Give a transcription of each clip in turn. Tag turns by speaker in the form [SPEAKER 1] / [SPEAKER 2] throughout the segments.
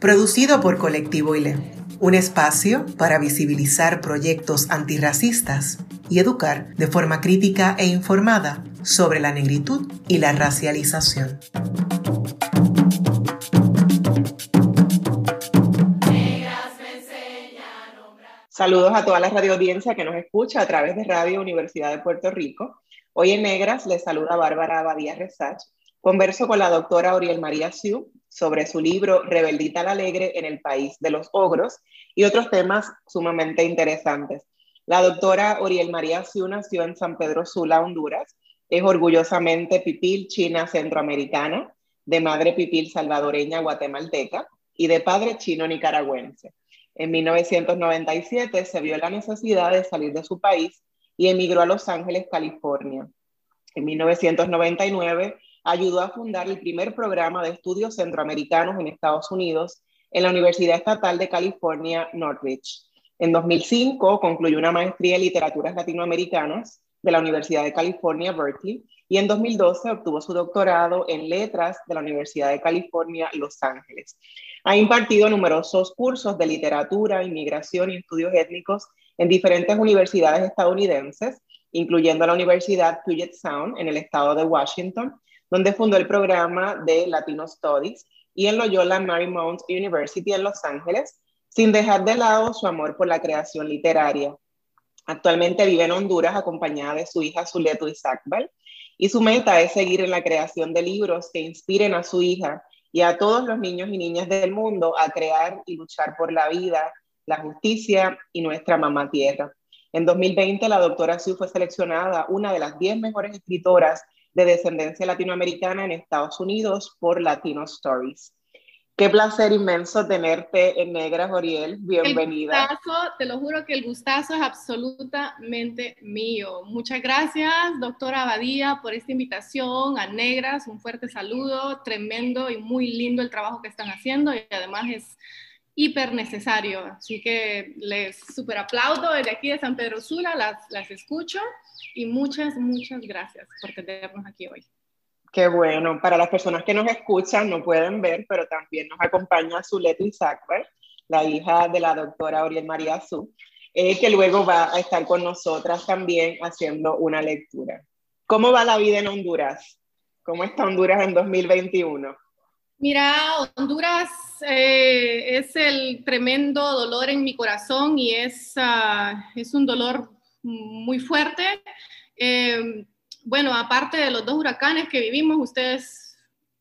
[SPEAKER 1] producido por Colectivo ILE, un espacio para visibilizar proyectos antirracistas y educar de forma crítica e informada sobre la negritud y la racialización. Saludos a toda la radioaudiencia que nos escucha a través de Radio Universidad de Puerto Rico. Hoy en Negras les saluda Bárbara Abadía Resach. Converso con la doctora Oriel María Siu, sobre su libro Rebeldita la Alegre en el País de los Ogros y otros temas sumamente interesantes. La doctora Oriel María Siu nació en San Pedro Sula, Honduras. Es orgullosamente pipil china centroamericana, de madre pipil salvadoreña guatemalteca y de padre chino nicaragüense. En 1997 se vio la necesidad de salir de su país y emigró a Los Ángeles, California. En 1999 ayudó a fundar el primer programa de estudios centroamericanos en Estados Unidos en la Universidad Estatal de California, Northridge. En 2005 concluyó una maestría en literaturas latinoamericanas de la Universidad de California, Berkeley, y en 2012 obtuvo su doctorado en letras de la Universidad de California, Los Ángeles. Ha impartido numerosos cursos de literatura, inmigración y estudios étnicos en diferentes universidades estadounidenses, incluyendo la Universidad Puget Sound en el estado de Washington, donde fundó el programa de Latino Studies, y en Loyola Marymount University en Los Ángeles, sin dejar de lado su amor por la creación literaria. Actualmente vive en Honduras acompañada de su hija Zuleto Isakbal, y su meta es seguir en la creación de libros que inspiren a su hija y a todos los niños y niñas del mundo a crear y luchar por la vida, la justicia y nuestra mamá tierra. En 2020, la doctora Su fue seleccionada una de las 10 mejores escritoras de descendencia latinoamericana en Estados Unidos por Latino Stories. Qué placer inmenso tenerte en Negras, Oriel. Bienvenida.
[SPEAKER 2] El gustazo, te lo juro que el gustazo es absolutamente mío. Muchas gracias, doctora Abadía, por esta invitación a Negras. Un fuerte saludo, tremendo y muy lindo el trabajo que están haciendo y además es hiper necesario. Así que les super aplaudo desde aquí de San Pedro Sula, las, las escucho y muchas, muchas gracias por tenernos aquí hoy.
[SPEAKER 1] Qué bueno. Para las personas que nos escuchan, no pueden ver, pero también nos acompaña Zuleta Isaac, la hija de la doctora Oriel María Azú, eh, que luego va a estar con nosotras también haciendo una lectura. ¿Cómo va la vida en Honduras? ¿Cómo está Honduras en 2021?
[SPEAKER 2] Mira, Honduras eh, es el tremendo dolor en mi corazón y es, ah, es un dolor muy fuerte. Eh, bueno, aparte de los dos huracanes que vivimos, ustedes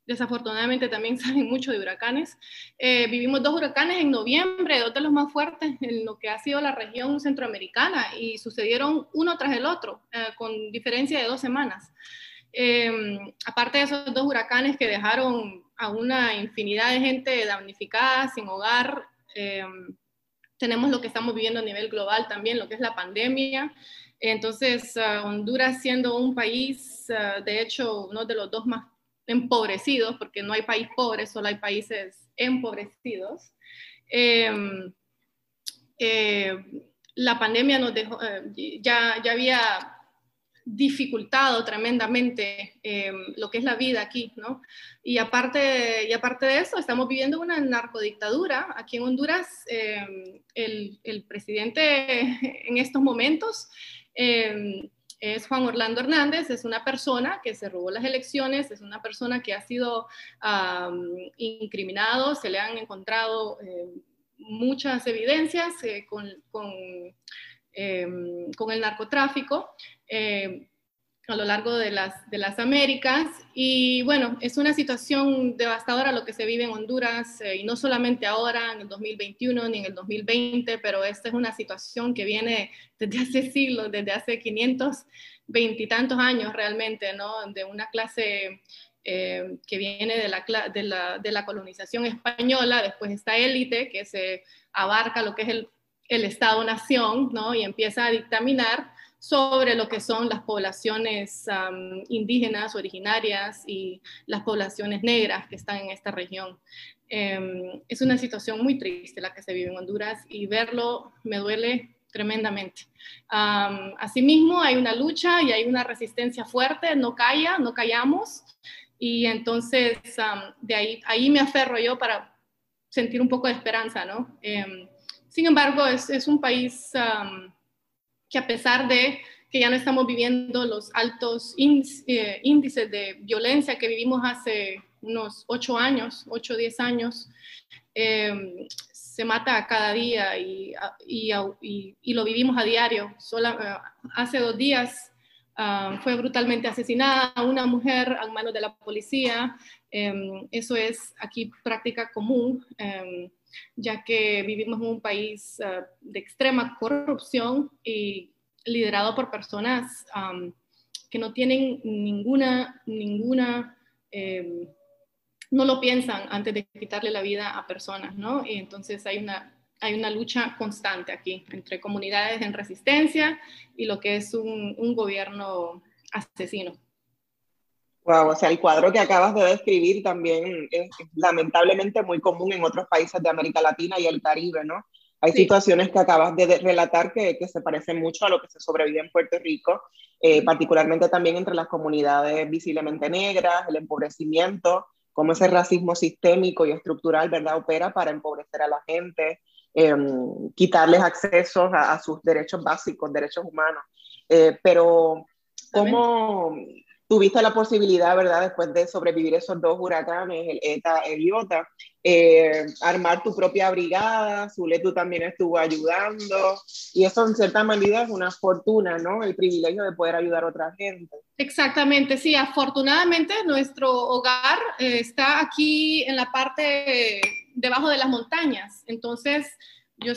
[SPEAKER 2] desafortunadamente también saben mucho de huracanes. Eh, vivimos dos huracanes en noviembre, dos de los más fuertes en lo que ha sido la región centroamericana y sucedieron uno tras el otro, con diferencia de dos semanas. aparte de esos dos huracanes que dejaron a una infinidad de gente damnificada, sin hogar. Eh, tenemos lo que estamos viviendo a nivel global también, lo que es la pandemia. Entonces, uh, Honduras siendo un país, uh, de hecho, uno de los dos más empobrecidos, porque no hay país pobre, solo hay países empobrecidos. Eh, eh, la pandemia nos dejó, ya, ya había dificultado tremendamente eh, lo que es la vida aquí, ¿no? Y aparte, y aparte de eso, estamos viviendo una narcodictadura. Aquí en Honduras, eh, el, el, presidente en estos momentos eh, es Juan Orlando Hernández, es una persona que se robó las elecciones, es una persona que ha sido incriminado, se le han encontrado muchas evidencias con, con con el narcotráfico. Eh, a lo largo de las, de las Américas. Y bueno, es una situación devastadora lo que se vive en Honduras, eh, y no solamente ahora, en el 2021 ni en el 2020, pero esta es una situación que viene desde hace siglos, desde hace 500, veintitantos años realmente, ¿no? De una clase eh, que viene de la, de, la, de la, colonización española, después esta élite que se abarca lo que es el, el Estado-nación, ¿no? Y empieza a dictaminar sobre lo que son las poblaciones indígenas originarias y las poblaciones negras que están en esta región. Em, es una situación muy triste la que se vive en Honduras y verlo me duele tremendamente. asimismo, hay una lucha y hay una resistencia fuerte, no calla, no callamos. Y entonces, de ahí, ahí me aferro yo para sentir un poco de esperanza, ¿no? Em, sin embargo, es, es un país que a pesar de que ya no estamos viviendo los altos eh, índices de violencia que vivimos hace unos ocho años, ocho o diez años, em, se mata cada día y, y, lo vivimos a diario. Eh, hace dos días ah, fue brutalmente asesinada una mujer a manos de la policía. Em, eso es aquí práctica común. Em, ya que vivimos en un país ah, de extrema corrupción y liderado por personas que no tienen ninguna, ninguna, em, no lo piensan antes de quitarle la vida a personas, ¿no? Y entonces hay una, hay una lucha constante aquí entre comunidades en resistencia y lo que es un, un gobierno asesino.
[SPEAKER 1] Wow, o sea, el cuadro que acabas de describir también es, lamentablemente muy común en otros países de América Latina y el Caribe, ¿no? Hay situaciones que acabas de relatar que, que, se parecen mucho a lo que se sobrevive en Puerto Rico, eh, particularmente también entre las comunidades visiblemente negras, el empobrecimiento, cómo ese racismo sistémico y estructural, ¿verdad?, opera para empobrecer a la gente, em, quitarles acceso a, a, sus derechos básicos, derechos humanos. Eh, pero, ¿cómo, tuviste la posibilidad, ¿verdad?, después de sobrevivir esos dos huracanes, el ETA, el IOTA, eh, armar tu propia brigada, Zuletu también estuvo ayudando, y eso en cierta medida es una fortuna, ¿no?, el privilegio de poder ayudar a otra gente.
[SPEAKER 2] Exactamente, sí, afortunadamente nuestro hogar eh, está aquí en la parte debajo de las montañas, entonces...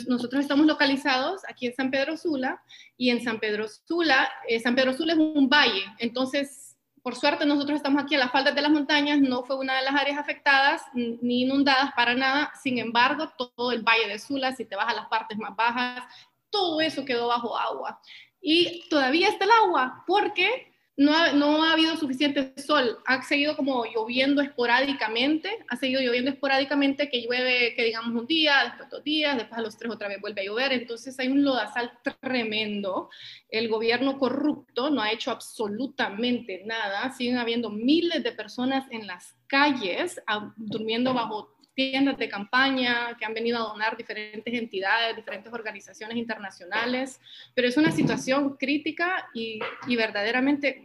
[SPEAKER 2] nosotros estamos localizados aquí en San Pedro Sula y en San Pedro Sula, eh, San Pedro Sula es un valle, entonces por suerte nosotros estamos aquí a las faldas de las montañas, no fue una de las áreas afectadas ni inundadas para nada, sin embargo, todo el Valle de Sula, si te vas a las partes más bajas, todo eso quedó bajo agua. Y todavía está el agua, porque no ha, no ha, habido suficiente sol, ha seguido como lloviendo esporádicamente, ha seguido lloviendo esporádicamente, que llueve, que digamos un día, después dos días, después a los tres otra vez vuelve a llover, entonces hay un lodazal tremendo. El gobierno corrupto no ha hecho absolutamente nada, siguen habiendo miles de personas en las calles durmiendo bajo tiendas de campaña que han venido a donar diferentes entidades, diferentes organizaciones internacionales, pero es una situación crítica y, y verdaderamente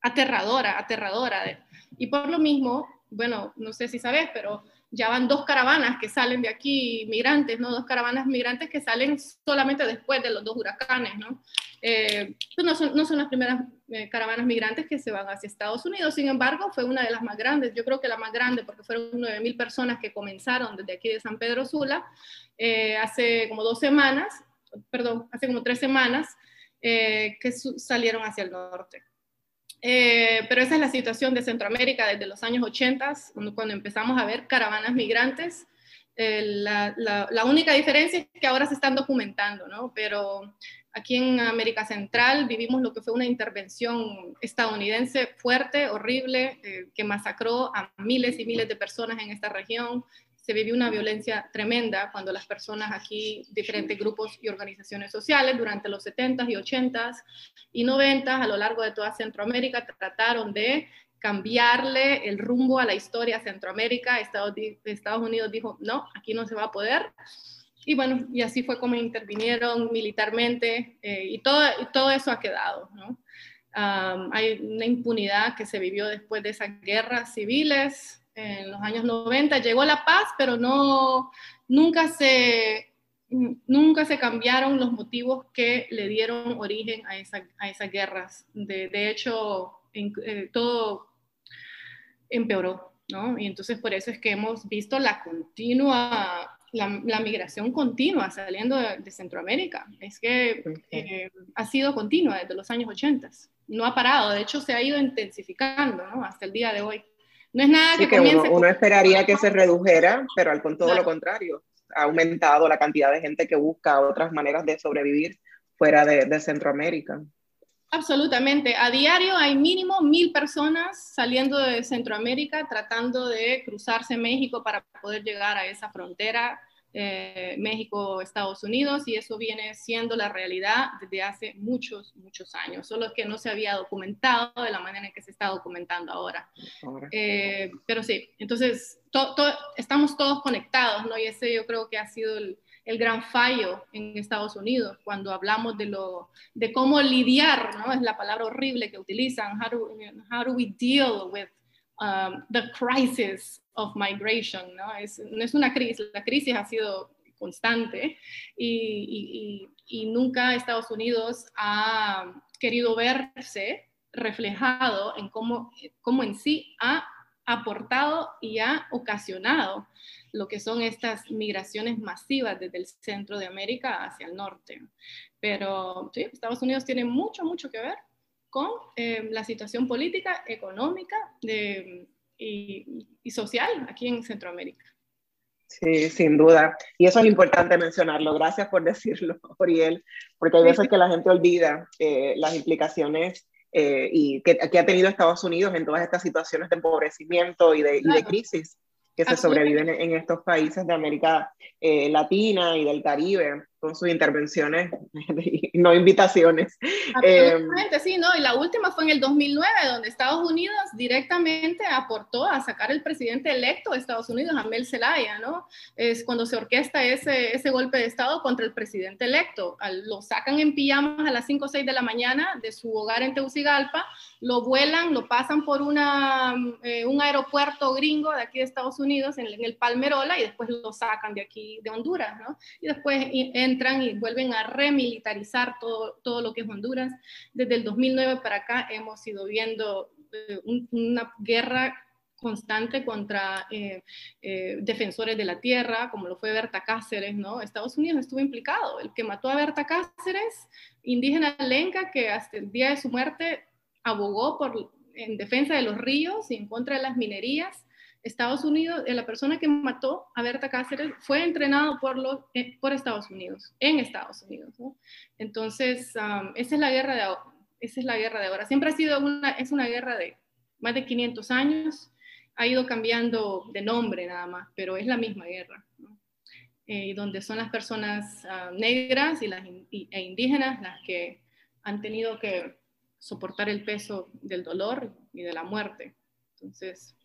[SPEAKER 2] aterradora, aterradora. Y por lo mismo, bueno, no sé si sabes, pero ya van dos caravanas que salen de aquí, migrantes, ¿no? Dos caravanas migrantes que salen solamente después de los dos huracanes, ¿no? Eh, pues no, son, no, son, las primeras eh, caravanas migrantes que se van hacia Estados Unidos, sin embargo, fue una de las más grandes, yo creo que la más grande, porque fueron 9.000 personas que comenzaron desde aquí de San Pedro Sula eh, hace como dos semanas, perdón, hace como tres semanas, que salieron hacia el norte. pero esa es la situación de Centroamérica desde los años 80, cuando, empezamos a ver caravanas migrantes. La, la, la, única diferencia es que ahora se están documentando, ¿no? Pero Aquí en América Central vivimos lo que fue una intervención estadounidense fuerte, horrible, eh, que masacró a miles y miles de personas en esta región. Se vivió una violencia tremenda cuando las personas aquí, diferentes grupos y organizaciones sociales, durante los 70s y 80s y 90s, a lo largo de toda Centroamérica, trataron de cambiarle el rumbo a la historia Centroamérica. Estados, Estados Unidos dijo, no, aquí no se va a poder y bueno, y así fue como intervinieron militarmente eh, y, todo, y todo eso ha quedado, ¿no? hay una impunidad que se vivió después de esas guerras civiles en los años 90. Llegó la paz, pero no, nunca se, nunca se cambiaron los motivos que le dieron origen a, esa, a esas guerras. De, de hecho, eh, todo empeoró, ¿no? Y entonces por eso es que hemos visto la continua la, migración continua saliendo de, Centroamérica. Es que eh, ha sido continua desde los años 80. no ha parado, de hecho se ha ido intensificando ¿no? hasta el día de hoy. No es nada que,
[SPEAKER 1] uno, esperaría que se redujera, pero al con todo lo contrario, ha aumentado la cantidad de gente que busca otras maneras de sobrevivir fuera de, Centroamérica.
[SPEAKER 2] Absolutamente. A diario hay mínimo mil personas saliendo de Centroamérica tratando de cruzarse México para poder llegar a esa frontera eh, México, Estados Unidos, y eso viene siendo la realidad desde hace muchos, muchos años, solo que no se había documentado de la manera en que se está documentando ahora. Eh, pero sí, entonces estamos todos conectados, ¿no? Y ese yo creo que ha sido el, el, gran fallo en Estados Unidos cuando hablamos de, lo, de cómo lidiar, ¿no? Es la palabra horrible que utilizan, how do, we deal with um, the crisis of migration, ¿no? Es, no es una crisis, la crisis ha sido constante y, y, nunca Estados Unidos ha querido verse reflejado en cómo, cómo en sí ha aportado y ha ocasionado lo que son estas migraciones masivas desde el centro de América hacia el norte. Pero sí, Estados Unidos tiene mucho, mucho que ver con eh, la situación política, económica de, y, social aquí en Centroamérica.
[SPEAKER 1] Sí, sin duda. Y eso es importante mencionarlo. Gracias por decirlo, Oriel, porque hay veces que la gente olvida eh, las implicaciones eh, y que, ha tenido Estados Unidos en todas estas situaciones de empobrecimiento y de, y de crisis que se sobreviven en estos países de América eh, Latina y del Caribe con sus intervenciones, no invitaciones.
[SPEAKER 2] Absolutamente, sí, ¿no? Y la última fue en el 2009, donde Estados Unidos directamente aportó a sacar el presidente electo de Estados Unidos, Amel Zelaya, ¿no? Es cuando se orquesta ese, ese golpe de Estado contra el presidente electo. lo sacan en pijamas a las 5 o 6 de la mañana de su hogar en Tegucigalpa, lo vuelan, lo pasan por una, eh, un aeropuerto gringo de aquí de Estados Unidos, en, en, el Palmerola, y después lo sacan de aquí, de Honduras, ¿no? Y después en entran y vuelven a remilitarizar todo, todo lo que es Honduras. Desde el 2009 para acá hemos ido viendo eh, una guerra constante contra eh, eh, defensores de la tierra, como lo fue Berta Cáceres, ¿no? Estados Unidos estuvo implicado. El que mató a Berta Cáceres, indígena lenca, que hasta el día de su muerte abogó por, en defensa de los ríos y en contra de las minerías, Estados Unidos, eh, la persona que mató a Berta Cáceres fue entrenado por, los, eh, por Estados Unidos, en Estados Unidos. Entonces, esa, es la guerra de, esa es la guerra de ahora. Siempre ha sido una, es una guerra de más de 500 años, ha ido cambiando de nombre nada más, pero es la misma guerra. Eh, donde son las personas ah, negras y las e indígenas las que han tenido que soportar el peso del dolor y de la muerte. Entonces,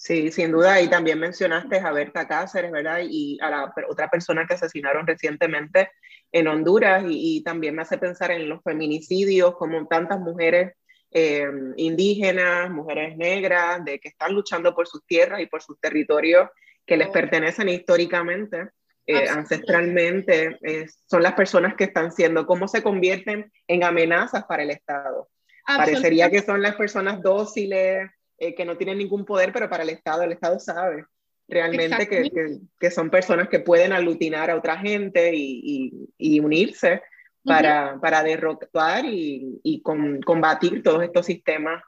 [SPEAKER 1] Sí, sin duda. Y también mencionaste a Berta Cáceres, ¿verdad? Y a la otra persona que asesinaron recientemente en Honduras. Y, también me hace pensar en los feminicidios, como tantas mujeres eh, indígenas, mujeres negras, de que están luchando por sus tierras y por sus territorios que les pertenecen históricamente. Eh, ancestralmente, eh, son las personas que están siendo, cómo se convierten en amenazas para el Estado. Parecería que son las personas dóciles, eh, que no tienen ningún poder, pero para el Estado, el Estado sabe realmente que, que, son personas que pueden aglutinar a otra gente y, y, unirse para, para derrotar y, y combatir todos estos sistemas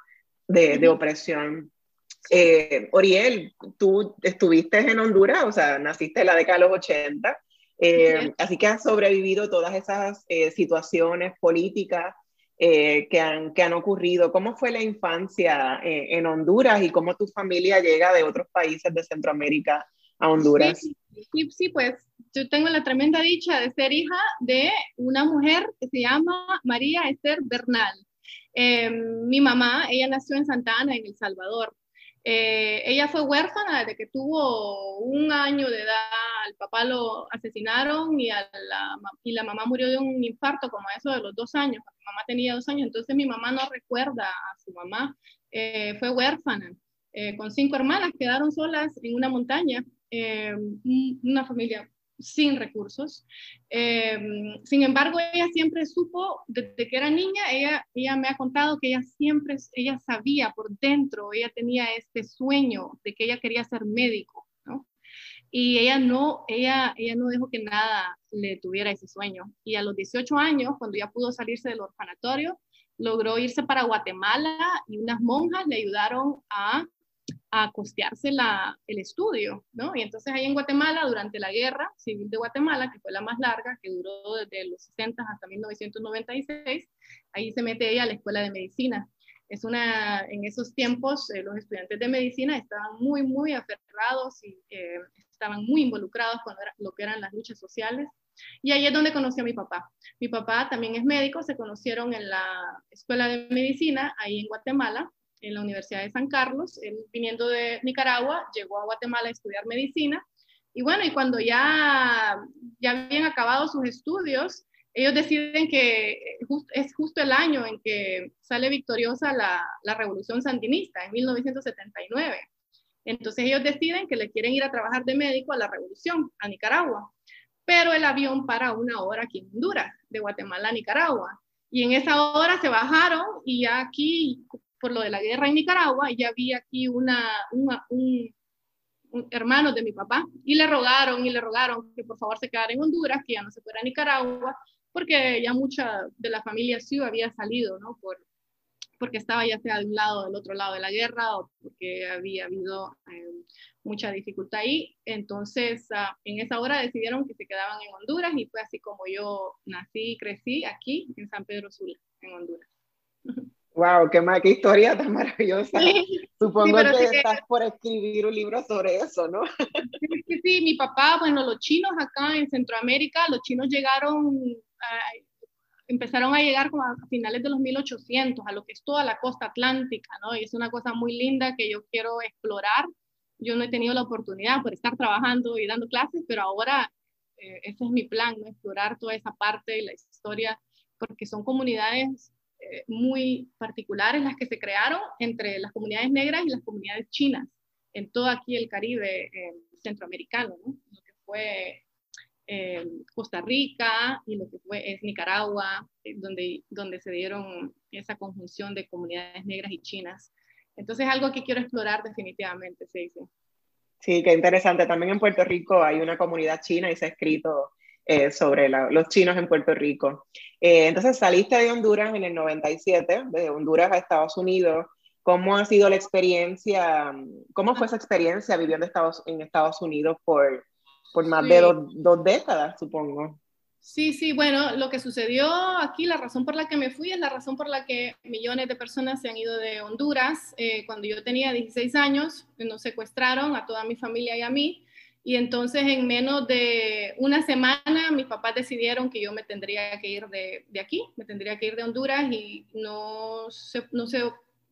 [SPEAKER 1] de, de opresión. Eh, Oriel, tú estuviste en Honduras, o sea, naciste en la década de los 80, eh, así que has sobrevivido todas esas situaciones políticas eh, que, han, que han ocurrido. ¿Cómo fue la infancia eh, en Honduras y cómo tu familia llega de otros países de Centroamérica a Honduras?
[SPEAKER 2] Sí, pues yo tengo la tremenda dicha de ser hija de una mujer que se llama María Esther Bernal. Eh, mi mamá, ella nació en Santa Ana, en El Salvador. Eh, ella fue huérfana desde que tuvo un año de edad, al papá lo asesinaron y, la, y la mamá murió de un infarto como eso de los dos años, mi mamá tenía dos años, entonces mi mamá no recuerda a su mamá, eh, fue huérfana, eh, con cinco hermanas, quedaron solas en una montaña, una familia sin recursos. Em, sin embargo, ella siempre supo, desde que era niña, ella, ella me ha contado que ella siempre, ella sabía por dentro, ella tenía este sueño de que ella quería ser médico, ¿no? Y ella no, ella, ella no dejó que nada le tuviera ese sueño. Y a los 18 años, cuando ya pudo salirse del orfanatorio, logró irse para Guatemala y unas monjas le ayudaron a, a costearse el estudio, ¿no? Y entonces ahí en Guatemala, durante la guerra civil de Guatemala, que fue la más larga, que duró desde los 60 hasta 1996, ahí se mete a la escuela de medicina. Es una, en esos tiempos eh, los estudiantes de medicina estaban muy, muy aferrados y eh, estaban muy involucrados con lo que eran las luchas sociales y ahí es donde conocí a mi papá. Mi papá también es médico, se conocieron en la Escuela de Medicina, ahí en Guatemala, en la Universidad de San Carlos. Él viniendo de Nicaragua, llegó a Guatemala a estudiar medicina. Y bueno, y cuando ya, ya habían acabado sus estudios, ellos deciden que es justo el año en que sale victoriosa la, la revolución sandinista, en 1979. Entonces ellos deciden que le quieren ir a trabajar de médico a la revolución, a Nicaragua pero el avión para una hora aquí en Honduras, de Guatemala a Nicaragua. Y en esa hora se bajaron y ya aquí, por lo de la guerra en Nicaragua, ya vi aquí una, un, hermano de mi papá y le rogaron y le rogaron que por favor se quedara en Honduras, que ya no se fuera a Nicaragua, porque ya mucha de la familia sí había salido, ¿no? Por, porque estaba ya sea de un lado o del otro lado de la guerra o porque había habido eh, mucha dificultad ahí. Entonces, uh, en esa hora decidieron que se quedaban en Honduras y fue así como yo nací y crecí aquí en San Pedro Sula, en Honduras.
[SPEAKER 1] Wow, qué, qué historia tan maravillosa. Supongo que estás por escribir un libro sobre eso, ¿no?
[SPEAKER 2] Sí, sí, mi papá, bueno, los chinos acá en Centroamérica, los chinos llegaron, empezaron a llegar como a finales de los 1800, a lo que es toda la costa atlántica, ¿no? Y es una cosa muy linda que yo quiero explorar. Yo no he tenido la oportunidad por estar trabajando y dando clases, pero ahora eh, ese es mi plan, ¿no? explorar toda esa parte de la historia, porque son comunidades eh, muy particulares las que se crearon entre las comunidades negras y las comunidades chinas, en todo aquí el Caribe eh, centroamericano, ¿no? lo que fue eh, Costa Rica y lo que fue es Nicaragua, donde, donde se dieron esa conjunción de comunidades negras y chinas. Entonces, algo que quiero explorar definitivamente, se dice.
[SPEAKER 1] Sí, qué interesante. También en Puerto Rico hay una comunidad china y se ha escrito eh, sobre los chinos en Puerto Rico. entonces, saliste de Honduras en el 97, de Honduras a Estados Unidos. ¿Cómo ha sido la experiencia? ¿Cómo fue esa experiencia viviendo Estados, en Estados Unidos por, por más de dos, décadas, supongo.
[SPEAKER 2] Sí, sí, bueno, lo que sucedió aquí, la razón por la que me fui es la razón por la que millones de personas se han ido de Honduras. Eh, cuando yo tenía 16 años, nos secuestraron a toda mi familia y a mí. Y entonces en menos de una semana mis papás decidieron que yo me tendría que ir de, aquí, me tendría que ir de Honduras y no se, no, se,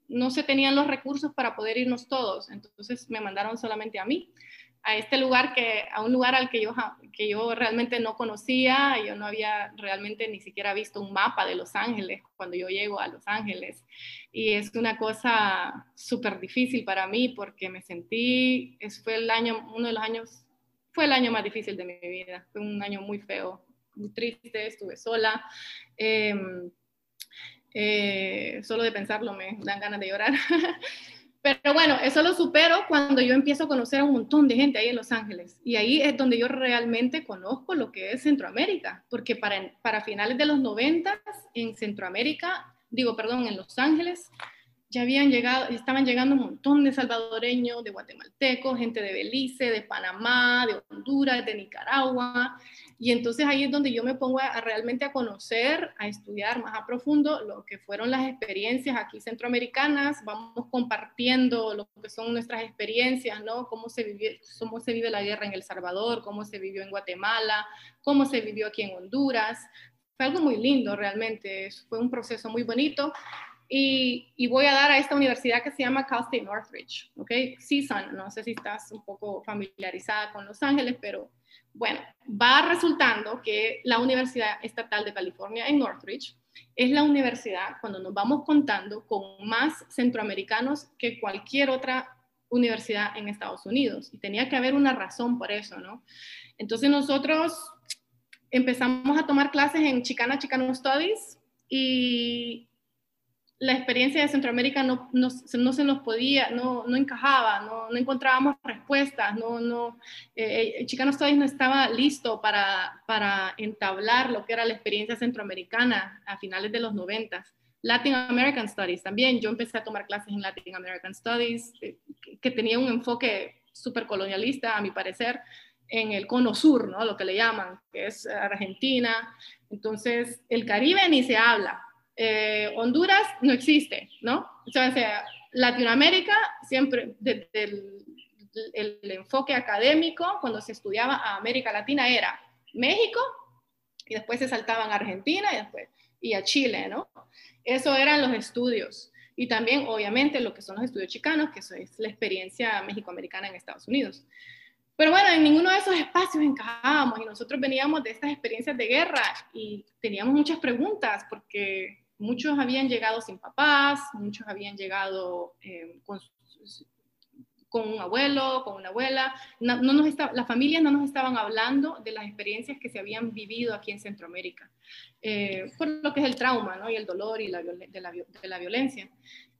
[SPEAKER 2] no se tenían los recursos para poder irnos todos. Entonces me mandaron solamente a mí a este lugar que a un lugar al que yo que yo realmente no conocía yo no había realmente ni siquiera visto un mapa de Los Ángeles cuando yo llego a Los Ángeles. Y es una cosa súper difícil para mí porque me sentí es fue el año uno de los años fue el año más difícil de mi vida. Fue un año muy feo muy triste estuve sola em, eh, solo de pensarlo me dan ganas de llorar Pero bueno, eso lo supero cuando yo empiezo a conocer a un montón de gente ahí en Los Ángeles. Y ahí es donde yo realmente conozco lo que es Centroamérica, porque para, para finales de los 90 en Centroamérica, digo, perdón, en Los Ángeles, ya habían llegado, estaban llegando un montón de salvadoreños, de guatemaltecos, gente de Belice, de Panamá, de Honduras, de Nicaragua. Y entonces ahí es donde yo me pongo a, realmente a conocer, a estudiar más a profundo lo que fueron las experiencias aquí centroamericanas. Vamos compartiendo lo que son nuestras experiencias, ¿no? Cómo se, vive, cómo se vive la guerra en El Salvador, cómo se vivió en Guatemala, cómo se vivió aquí en Honduras. Fue algo muy lindo realmente, fue un proceso muy bonito y, voy a dar a esta universidad que se llama Cal State Northridge, ¿ok? CSUN, no sé si estás un poco familiarizada con Los Ángeles, pero bueno, va resultando que la Universidad Estatal de California en Northridge es la universidad, cuando nos vamos contando, con más centroamericanos que cualquier otra universidad en Estados Unidos. Y tenía que haber una razón por eso, ¿no? Entonces nosotros empezamos a tomar clases en Chicana Chicano Studies y la experiencia de Centroamérica no, no, no se nos podía, no, no encajaba, no, encontrábamos respuestas, no, no, eh Chicano Studies no estaba listo para, para entablar lo que era la experiencia centroamericana a finales de los noventas. Latin American Studies también. Yo empecé a tomar clases en Latin American Studies, eh, que tenía un enfoque súper colonialista, a mi parecer, en el cono sur, ¿no? Lo que le llaman, que es Argentina. Entonces, el Caribe ni se habla. Eh, Honduras no existe, ¿no? O sea, Latinoamérica siempre, desde el, enfoque académico, cuando se estudiaba a América Latina, era México, y después se saltaban a Argentina y después y a Chile, ¿no? Eso eran los estudios. Y también, obviamente, lo que son los estudios chicanos, que eso es la experiencia mexicoamericana en Estados Unidos. Pero bueno, en ninguno de esos espacios encajábamos y nosotros veníamos de estas experiencias de guerra y teníamos muchas preguntas porque muchos habían llegado sin papás, muchos habían llegado eh, con, un abuelo, con una abuela. No, nos las familias no nos estaban hablando de las experiencias que se habían vivido aquí en Centroamérica, eh, por lo que es el trauma ¿no? y el dolor y la, de, la, violencia.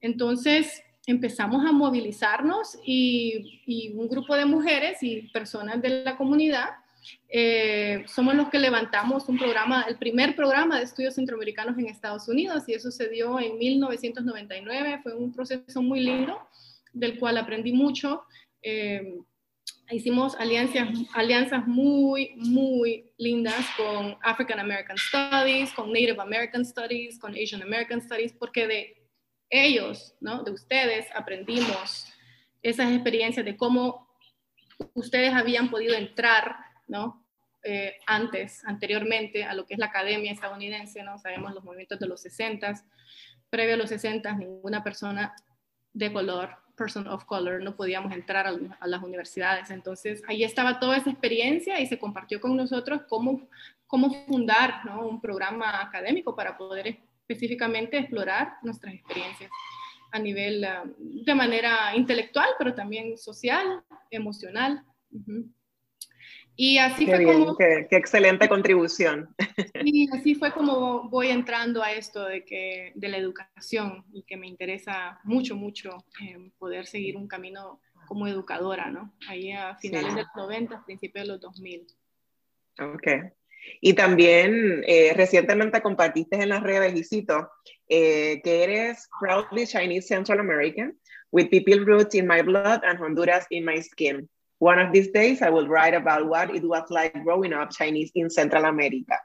[SPEAKER 2] Entonces empezamos a movilizarnos y, un grupo de mujeres y personas de la comunidad eh, somos los que levantamos un programa, el primer programa de estudios centroamericanos en Estados Unidos y eso se dio en 1999, fue un proceso muy lindo del cual aprendí mucho. Eh, hicimos alianzas, alianzas muy, muy lindas con African American Studies, con Native American Studies, con Asian American Studies, porque de ellos, ¿no? de ustedes, aprendimos esas experiencias de cómo ustedes habían podido entrar ¿no? Eh, antes, anteriormente a lo que es la academia estadounidense, ¿no? sabemos los movimientos de los 60, previo a los 60, ninguna persona de color person of color, no podíamos entrar a, las universidades. Entonces, ahí estaba toda esa experiencia y se compartió con nosotros cómo, cómo fundar un programa académico para poder específicamente explorar nuestras experiencias a nivel ah, de manera intelectual, pero también social, emocional. Y así fue como...
[SPEAKER 1] Qué, excelente contribución.
[SPEAKER 2] Y así fue como voy entrando a esto de, que, de la educación y que me interesa mucho, mucho eh, poder seguir un camino como educadora, ¿no? Ahí a finales de los 90, principios de los 2000.
[SPEAKER 1] Ok. Y también eh, recientemente compartiste en las redes, y eh, que eres proudly Chinese Central American, with people roots in my blood and Honduras in my skin. One of these days I will write about what it was like growing up Chinese in Central America.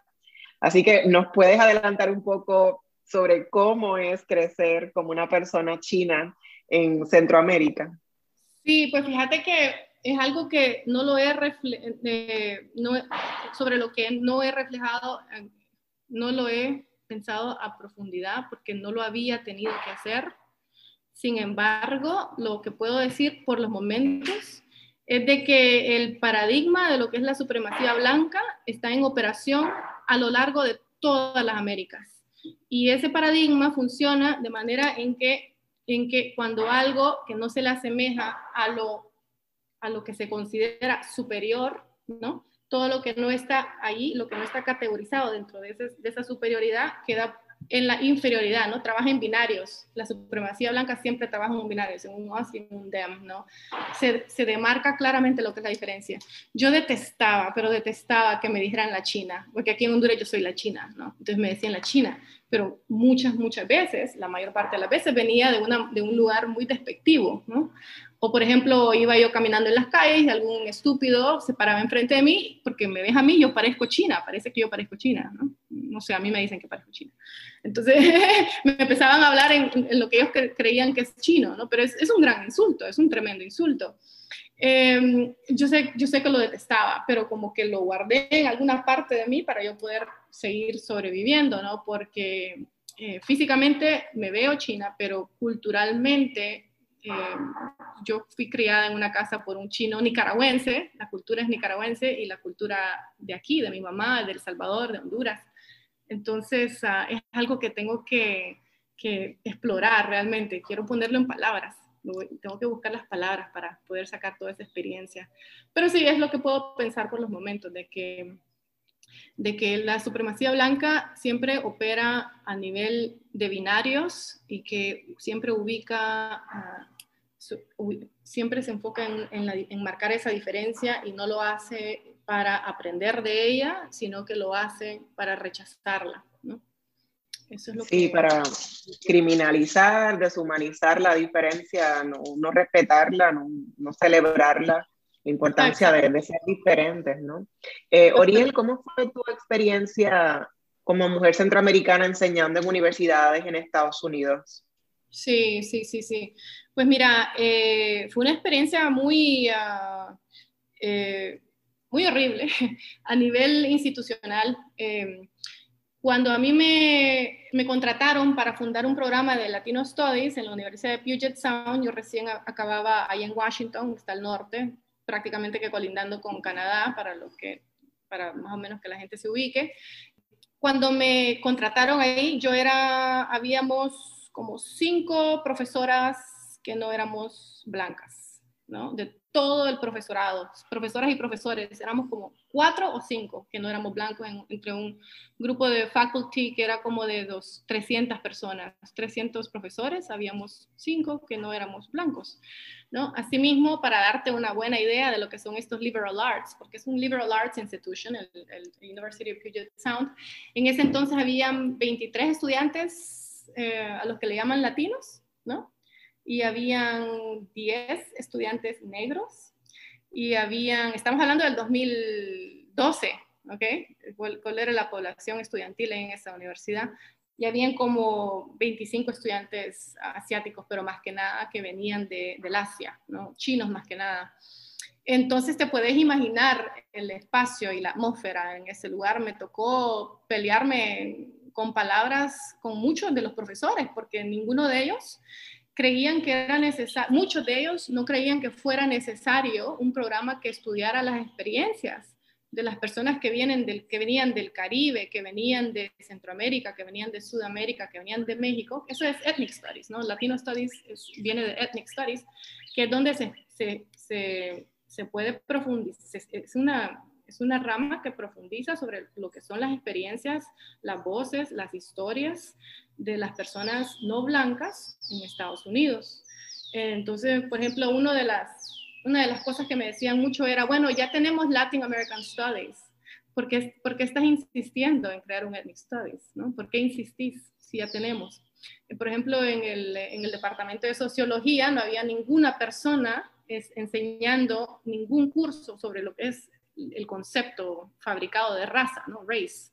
[SPEAKER 1] Así que nos puedes adelantar un poco sobre cómo es crecer como una persona china en Centroamérica.
[SPEAKER 2] Sí, pues fíjate que es algo que no lo he eh, no, sobre lo que no he reflejado, no lo he pensado a profundidad porque no lo había tenido que hacer. Sin embargo, lo que puedo decir por los momentos es de que el paradigma de lo que es la supremacía blanca está en operación a lo largo de todas las Américas. Y ese paradigma funciona de manera en que, en que cuando algo que no se le asemeja a lo, a lo que se considera superior, ¿no? todo lo que no está ahí, lo que no está categorizado dentro de, de esa superioridad, queda en la inferioridad, ¿no? Trabaja en binarios. La supremacía blanca siempre trabaja en un binario, en un us y en un them, ¿no? Se, se, demarca claramente lo que es la diferencia. Yo detestaba, pero detestaba que me dijeran la China, porque aquí en Honduras yo soy la China, ¿no? Entonces me decían la China, pero muchas, muchas veces, la mayor parte de las veces venía de, una, de un lugar muy despectivo, ¿no? O por ejemplo, iba yo caminando en las calles y algún estúpido se paraba enfrente de mí porque me ves a mí, yo parezco china, parece que yo parezco china, ¿no? No sé, a mí me dicen que parezco china. Entonces me empezaban a hablar en, lo que ellos creían que es chino, ¿no? Pero es, es un gran insulto, es un tremendo insulto. Em, yo, sé, yo sé que lo detestaba, pero como que lo guardé en alguna parte de mí para yo poder seguir sobreviviendo, ¿no? Porque eh, físicamente me veo china, pero culturalmente eh, yo fui criada en una casa por un chino nicaragüense, la cultura es nicaragüense y la cultura de aquí, de mi mamá, de El Salvador, de Honduras. Entonces ah, es algo que tengo que, que, explorar realmente, quiero ponerlo en palabras, tengo que buscar las palabras para poder sacar toda esa experiencia. Pero sí es lo que puedo pensar por los momentos, de que de que la supremacía blanca siempre opera a nivel de binarios y que siempre ubica uh, siempre se enfoca en, marcar esa diferencia y no lo hace para aprender de ella, sino que lo hace para rechazarla.
[SPEAKER 1] sí, para criminalizar, deshumanizar la diferencia, no, no respetarla, no, no, celebrarla, la importancia de, de, ser diferentes, ¿no? Eh, Oriel, ¿cómo fue tu experiencia como mujer centroamericana enseñando en universidades en Estados Unidos?
[SPEAKER 2] Sí, sí, sí, sí. Pues mira, eh, fue una experiencia muy, uh, eh, muy horrible a nivel institucional. Eh, cuando a mí me, me, contrataron para fundar un programa de Latino Studies en la Universidad de Puget Sound, yo recién acababa ahí en Washington, está al norte, prácticamente que colindando con Canadá, para, lo que, para más o menos que la gente se ubique. Cuando me contrataron ahí, yo era, habíamos como cinco profesoras que no éramos blancas, ¿no? De todo el profesorado, profesoras y profesores, éramos como cuatro o cinco que no éramos blancos entre un grupo de faculty que era como de dos, 300 personas, 300 profesores, habíamos cinco que no éramos blancos, ¿no? Asimismo, para darte una buena idea de lo que son estos liberal arts, porque es un liberal arts institution, el, el University of Puget Sound, en ese entonces habían 23 estudiantes eh, a los que le llaman latinos, ¿no? Y habían 10 estudiantes negros y habían, estamos hablando del 2012, ¿ok? ¿Cuál, era la población estudiantil en esa universidad? Y habían como 25 estudiantes asiáticos, pero más que nada que venían de, del Asia, ¿no? Chinos más que nada. Entonces te puedes imaginar el espacio y la atmósfera en ese lugar. Me tocó pelearme con palabras con muchos de los profesores, porque ninguno de ellos creían que era necesario, muchos de ellos no creían que fuera necesario un programa que estudiara las experiencias de las personas que, vienen del, que venían del Caribe, que venían de Centroamérica, que venían de Sudamérica, que venían de México. Eso es Ethnic Studies, ¿no? Latino Studies viene de Ethnic Studies, que es donde se, se, se, se puede profundizar, es una, es una rama que profundiza sobre lo que son las experiencias, las voces, las historias de las personas no blancas en Estados Unidos. Entonces, por ejemplo, uno de las, una de las cosas que me decían mucho era, bueno, ya tenemos Latin American Studies, ¿por qué, por estás insistiendo en crear un Ethnic Studies? ¿no? ¿Por qué insistís si ya tenemos? Por ejemplo, en el, en el departamento de sociología no había ninguna persona enseñando ningún curso sobre lo que es el concepto fabricado de raza, ¿no? Race.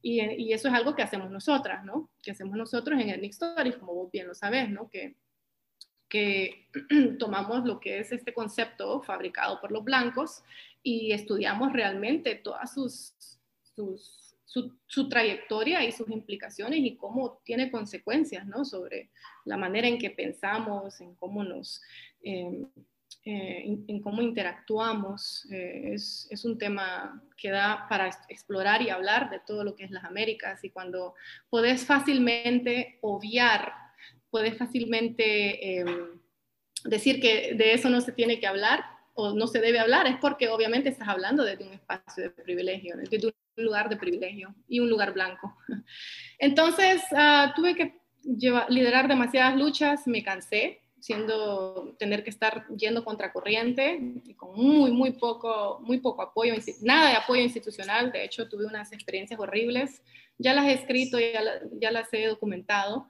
[SPEAKER 2] Y, y, eso es algo que hacemos nosotras, ¿no? Que hacemos nosotros en Ethnic Stories, como vos bien lo sabes, ¿no? Que, que tomamos lo que es este concepto fabricado por los blancos y estudiamos realmente todas sus, sus su, su, trayectoria y sus implicaciones y cómo tiene consecuencias, ¿no? Sobre la manera en que pensamos, en cómo nos... Eh, eh, en, cómo interactuamos. Eh, es, es, un tema que da para explorar y hablar de todo lo que es las Américas y cuando podés fácilmente obviar, podés fácilmente em, decir que de eso no se tiene que hablar o no se debe hablar, es porque obviamente estás hablando desde un espacio de privilegio, desde un lugar de privilegio y un lugar blanco. Entonces, uh, tuve que llevar, liderar demasiadas luchas, me cansé, siendo, tener que estar yendo contracorriente y con muy, muy poco, muy poco apoyo, nada de apoyo institucional. De hecho, tuve unas experiencias horribles. Ya las he escrito, ya, ya las he documentado.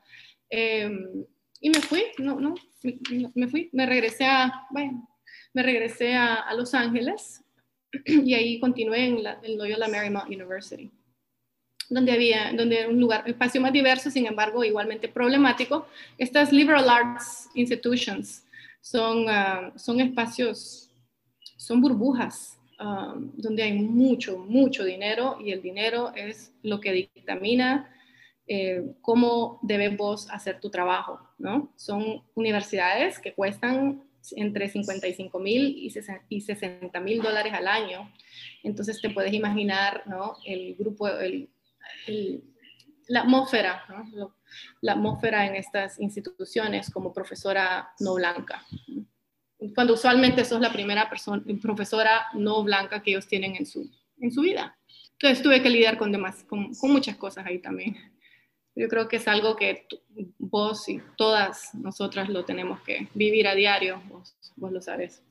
[SPEAKER 2] Em, y me fui, no, no, me, fui, me regresé a, bueno, me regresé a, a Los Ángeles y ahí continué en la, el Loyola Marymount University donde había, donde un lugar, espacio más diverso, sin embargo, igualmente problemático. Estas liberal arts institutions son, ah, son espacios, son burbujas, ah, donde hay mucho, mucho dinero y el dinero es lo que dictamina eh, cómo debes vos hacer tu trabajo, ¿no? Son universidades que cuestan entre 55 mil y 60 mil dólares al año. Entonces te puedes imaginar, ¿no? El grupo, la atmósfera, la atmósfera en estas instituciones como profesora no blanca. Cuando usualmente sos la primera persona, profesora no blanca que ellos tienen en su, en su vida. Entonces tuve que lidiar con, demás, con, muchas cosas ahí también. Yo creo que es algo que vos y todas nosotras lo tenemos que vivir a diario, vos, vos lo sabes.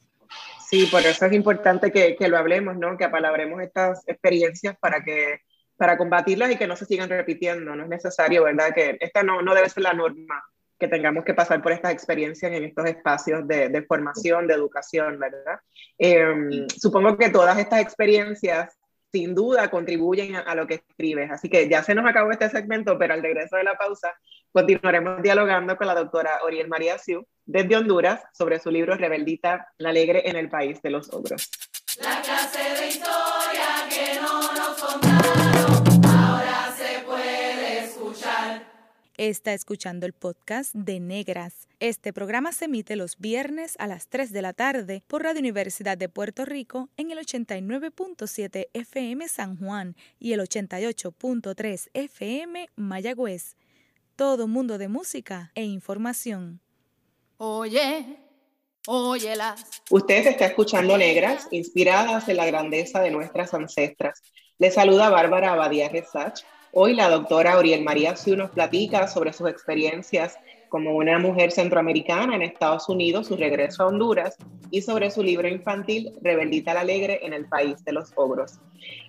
[SPEAKER 1] Sí, por eso es importante que, que, lo hablemos, ¿no? Que apalabremos estas experiencias para que para combatirlas y que no se sigan repitiendo. No es necesario, ¿verdad? Que esta no, no debe ser la norma, que tengamos que pasar por estas experiencias en estos espacios de, de formación, de educación, ¿verdad? Em, supongo que todas estas experiencias sin duda contribuyen a, lo que escribes. Así que ya se nos acabó este segmento, pero al regreso de la pausa continuaremos dialogando con la doctora Oriel María Siu desde Honduras sobre su libro Rebeldita, la alegre en el país de los ogros. La clase de historia que no nos contaron,
[SPEAKER 3] Está escuchando el podcast de Negras. Este programa se emite los viernes a las 3 de la tarde por Radio Universidad de Puerto Rico en el 89.7 FM San Juan y el 88.3 FM Mayagüez. Todo mundo de música e información.
[SPEAKER 4] Oye, óyelas.
[SPEAKER 1] Usted está escuchando Negras, inspiradas en la grandeza de nuestras ancestras. Le saluda Bárbara Abadía Resach Hoy la doctora Oriel María Siu nos platica sobre sus experiencias como una mujer centroamericana en Estados Unidos, su regreso a Honduras y sobre su libro infantil Rebeldita la Alegre en el País de los Ogros.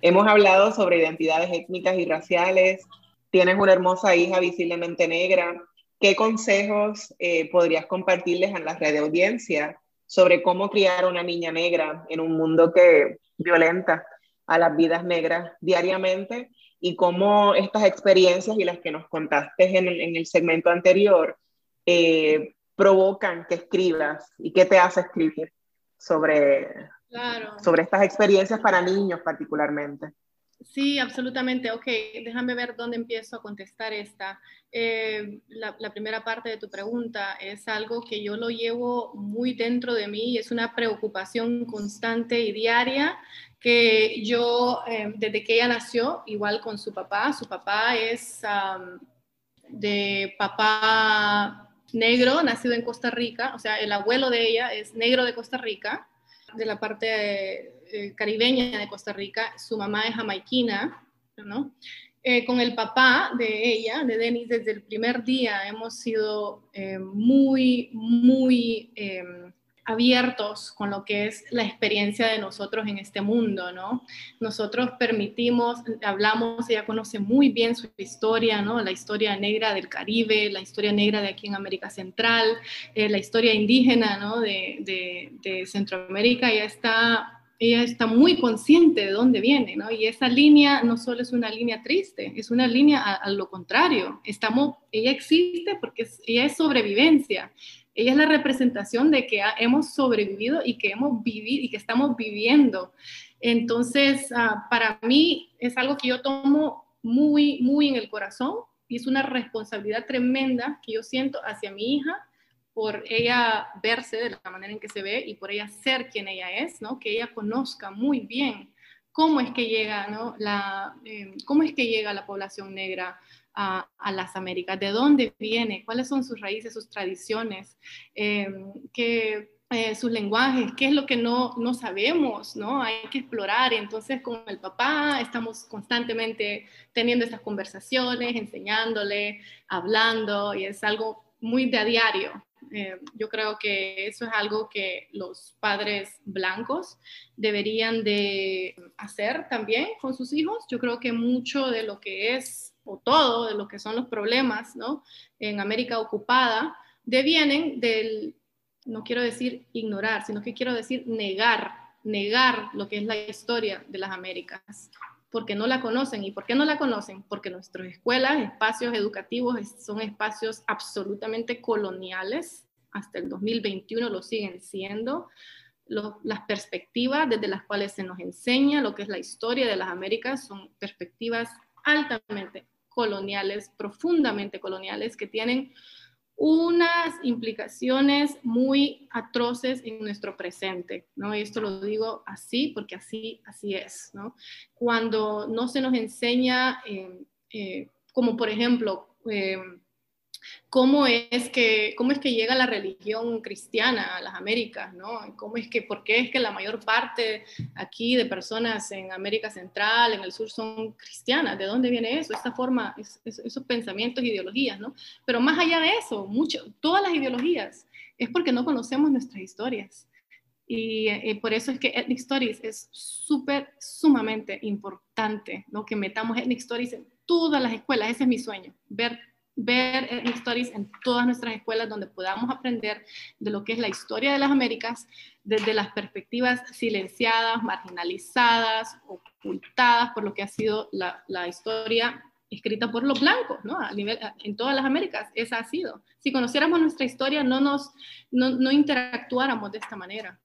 [SPEAKER 1] Hemos hablado sobre identidades étnicas y raciales. Tienes una hermosa hija visiblemente negra. ¿Qué consejos eh, podrías compartirles en la red de audiencia sobre cómo criar una niña negra en un mundo que violenta a las vidas negras diariamente y cómo estas experiencias y las que nos contaste en el, en el segmento anterior eh, provocan que escribas y qué te hace escribir sobre, sobre estas experiencias para niños particularmente.
[SPEAKER 2] Sí, absolutamente. Ok, déjame ver dónde empiezo a contestar esta. Eh, la, la, primera parte de tu pregunta es algo que yo lo llevo muy dentro de mí es una preocupación constante y diaria que yo, eh, desde que ella nació, igual con su papá, su papá es de papá negro, nacido en Costa Rica, o sea, el abuelo de ella es negro de Costa Rica, de la parte eh, caribeña de Costa Rica, su mamá es jamaiquina, ¿no? Eh, con el papá de ella, de Denis, desde el primer día hemos sido muy, muy em, abiertos con lo que es la experiencia de nosotros en este mundo, ¿no? Nosotros permitimos, hablamos, ella conoce muy bien su historia, ¿no? La historia negra del Caribe, la historia negra de aquí en América Central, eh, la historia indígena, ¿no? De, de, Centroamérica, ella está ella está muy consciente de dónde viene, ¿no? Y esa línea no solo es una línea triste, es una línea a, lo contrario. Estamos, ella existe porque ella es sobrevivencia. Ella es la representación de que hemos sobrevivido y que hemos vivido y que estamos viviendo. Entonces, ah, para mí es algo que yo tomo muy, muy en el corazón y es una responsabilidad tremenda que yo siento hacia mi hija por ella verse de la manera en que se ve y por ella ser quien ella es, ¿no? Que ella conozca muy bien cómo es que llega, ¿no? La, eh, cómo es que llega la población negra a, las Américas, de dónde viene, cuáles son sus raíces, sus tradiciones, em, eh, sus lenguajes, qué es lo que no, no sabemos, ¿no? Hay que explorar. Entonces, con el papá estamos constantemente teniendo estas conversaciones, enseñándole, hablando, y es algo muy de a diario. Eh, yo creo que eso es algo que los padres blancos deberían de hacer también con sus hijos. Yo creo que mucho de lo que es o todo de lo que son los problemas ¿no? en América ocupada, devienen del, no quiero decir ignorar, sino que quiero decir negar, negar lo que es la historia de las Américas, porque no la conocen. ¿Y por qué no la conocen? Porque nuestras escuelas, espacios educativos son espacios absolutamente coloniales, hasta el 2021 lo siguen siendo. las perspectivas desde las cuales se nos enseña lo que es la historia de las Américas son perspectivas altamente coloniales, profundamente coloniales, que tienen unas implicaciones muy atroces en nuestro presente, ¿no? Y esto lo digo así porque así, así es, ¿no? Cuando no se nos enseña, eh, eh, como por ejemplo, eh, cómo es que, cómo es que llega la religión cristiana a las Américas, ¿no? ¿Cómo es que, por qué es que la mayor parte aquí de personas en América Central, en el sur, son cristianas? ¿De dónde viene eso? Esta forma, esos pensamientos, ideologías, ¿no? Pero más allá de eso, mucho, todas las ideologías es porque no conocemos nuestras historias. Y, eh, por eso es que Ethnic Stories es súper, sumamente importante, ¿no? Que metamos Ethnic Stories en todas las escuelas. Ese es mi sueño, ver ver Ethnic en todas nuestras escuelas donde podamos aprender de lo que es la historia de las Américas desde las perspectivas silenciadas, marginalizadas, ocultadas por lo que ha sido la, historia escrita por los blancos, ¿no? A nivel, en todas las Américas, esa ha sido. Si conociéramos nuestra historia, no nos, no, no interactuáramos de esta manera.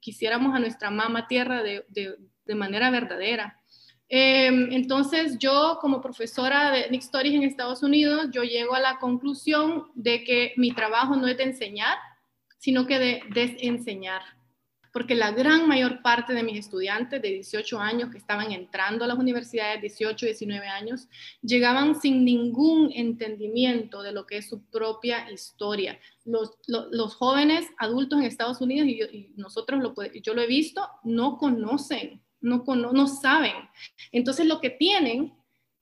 [SPEAKER 2] Quisiéramos a nuestra mamá tierra de, de, manera verdadera. Em, entonces, yo como profesora de Nick Stories en Estados Unidos, yo llego a la conclusión de que mi trabajo no es de enseñar, sino que de desenseñar porque la gran mayor parte de mis estudiantes de 18 años que estaban entrando a las universidades, 18, 19 años, llegaban sin ningún entendimiento de lo que es su propia historia. Los, jóvenes adultos en Estados Unidos, y, nosotros lo, yo lo he visto, no conocen, no, no saben. Entonces lo que tienen,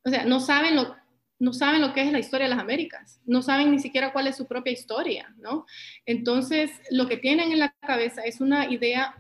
[SPEAKER 2] o sea, no saben lo, no saben lo que es la historia de las Américas, no saben ni siquiera cuál es su propia historia, ¿no? Entonces, lo que tienen en la cabeza es una idea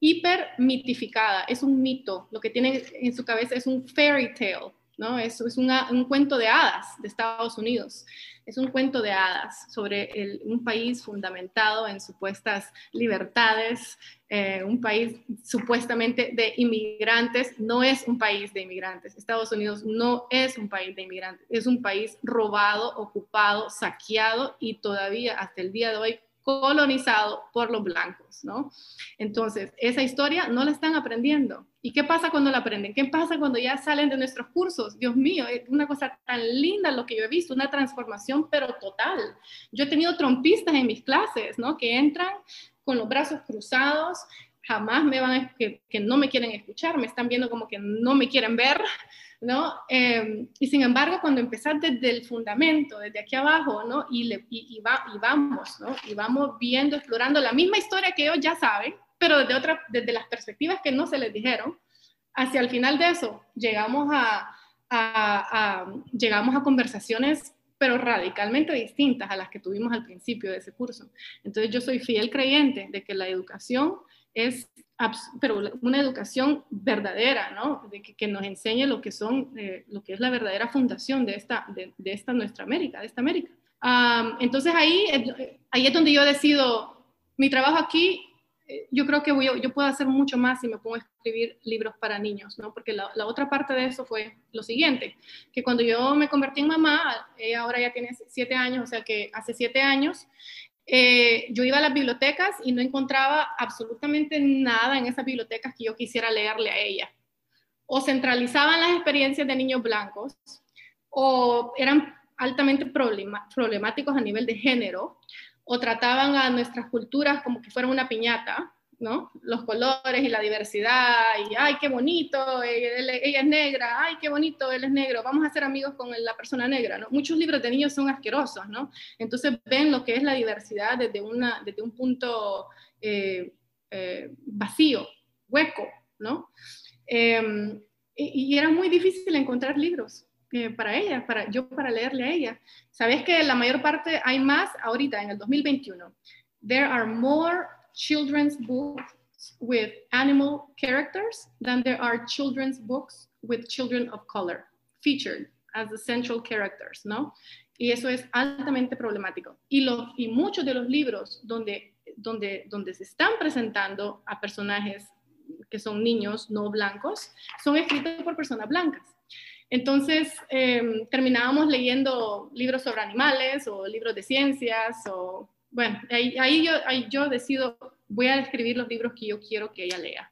[SPEAKER 2] hiper mitificada, es un mito, lo que tienen en su cabeza es un fairy tale, ¿no? Es, es un cuento de hadas de Estados Unidos. Es un cuento de hadas sobre un país fundamentado en supuestas libertades, eh, un país supuestamente de inmigrantes. No es un país de inmigrantes. Estados Unidos no es un país de inmigrantes. Es un país robado, ocupado, saqueado y todavía hasta el día de hoy colonizado por los blancos, ¿no? Entonces, esa historia no la están aprendiendo. ¿Y qué pasa cuando la aprenden? ¿Qué pasa cuando ya salen de nuestros cursos? Dios mío, es una cosa tan linda lo que yo he visto, una transformación, pero total. Yo he tenido trompistas en mis clases, ¿no? Que entran con los brazos cruzados, jamás me van a, que, que no me quieren escuchar, me están viendo como que no me quieren ver, ¿no? Em, y sin embargo, cuando empezás desde el fundamento, desde aquí abajo, ¿no? Y, le, y, va, y vamos, ¿no? Y vamos viendo, explorando la misma historia que ellos ya saben, pero desde, otra, desde las perspectivas que no se les dijeron, hacia el final de eso llegamos a, a, a, llegamos a conversaciones pero radicalmente distintas a las que tuvimos al principio de ese curso. Entonces yo soy fiel creyente de que la educación es pero una educación verdadera, ¿no? De que, nos enseñe lo que son, eh, lo que es la verdadera fundación de esta, de, esta nuestra América, de esta América. entonces ahí, ahí es donde yo decido, mi trabajo aquí, eh, yo creo que voy, yo puedo hacer mucho más si me pongo a escribir libros para niños, ¿no? Porque la, la, otra parte de eso fue lo siguiente, que cuando yo me convertí en mamá, ella ahora ya tiene siete años, o sea que hace siete años, eh, yo iba a las bibliotecas y no encontraba absolutamente nada en esas bibliotecas que yo quisiera leerle a ella. O centralizaban las experiencias de niños blancos, o eran altamente problemáticos a nivel de género, o trataban a nuestras culturas como que fueran una piñata, ¿no? Los colores y la diversidad, y ay, qué bonito, ella, es negra, ay, qué bonito, él es negro, vamos a ser amigos con la persona negra, ¿no? Muchos libros de niños son asquerosos. Entonces ven lo que es la diversidad desde, una, desde un punto eh, eh, vacío, hueco, ¿no? Em, y, era muy difícil encontrar libros eh, para ella, para, yo para leerle a ella. Sabes que la mayor parte hay más ahorita, en el 2021. There are more children's books with animal characters than there are children's books with children of color featured as the central characters, ¿no? Y eso es altamente problemático. Y, los, y muchos de los libros donde, donde, donde se están presentando a personajes que son niños no blancos son escritos por personas blancas. Entonces, eh, terminábamos leyendo libros sobre animales o libros de ciencias o bueno, ahí, yo, decido, voy a escribir los libros que yo quiero que ella lea.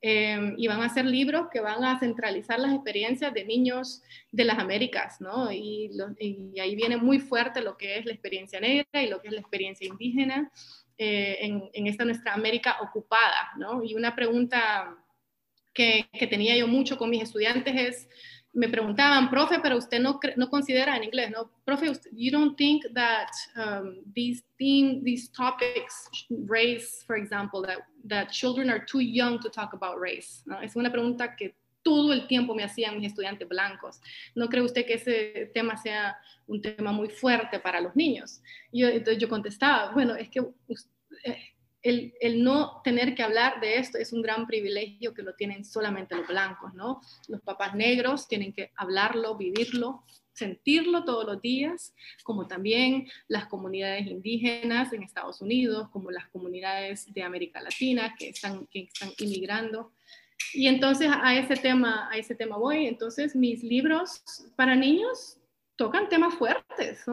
[SPEAKER 2] Em, y van a ser libros que van a centralizar las experiencias de niños de las Américas, ¿no? Y, ahí viene muy fuerte lo que es la experiencia negra y lo que es la experiencia indígena eh, en, esta nuestra América ocupada, ¿no? Y una pregunta que tenía yo mucho con mis estudiantes es, me preguntaban, profe, pero usted no, no considera en inglés, ¿no? Profe, you don't think that um, these theme, these topics, race, for example, that, that children are too young to talk about race, ¿no? Es una pregunta que todo el tiempo me hacían mis estudiantes blancos. ¿No cree usted que ese tema sea un tema muy fuerte para los niños? Yo, entonces yo contestaba, bueno, es que el, no tener que hablar de esto es un gran privilegio que lo tienen solamente los blancos, ¿no? Los papás negros tienen que hablarlo, vivirlo, sentirlo todos los días, como también las comunidades indígenas en Estados Unidos, como las comunidades de América Latina que están, que están inmigrando. Y entonces a ese tema, a ese tema voy. Entonces mis libros para niños tocan temas fuertes.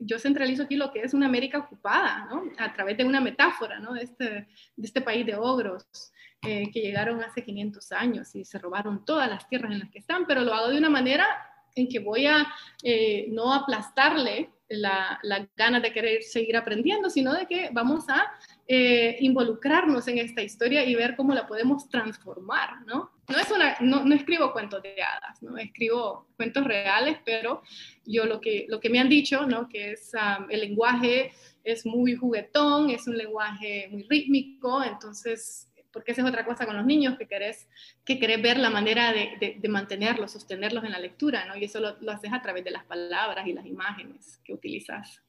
[SPEAKER 2] yo centralizo aquí lo que es una América ocupada, ¿no? A través de una metáfora, ¿no? De este, este país de ogros eh, que llegaron hace 500 años y se robaron todas las tierras en las que están, pero lo hago de una manera en que voy a eh, no aplastarle la, la ganas de querer seguir aprendiendo, sino de que vamos a eh, involucrarnos en esta historia y ver cómo la podemos transformar, ¿no? No, es una, no, no, escribo cuentos de hadas, ¿no? Escribo cuentos reales, pero yo lo que, lo que me han dicho, ¿no? Que es um, el lenguaje es muy juguetón, es un lenguaje muy rítmico, entonces porque esa es otra cosa con los niños, que querés, que querés ver la manera de, de, mantenerlos, sostenerlos en la lectura, ¿no? Y eso lo, lo, haces a través de las palabras y las imágenes que utilizas.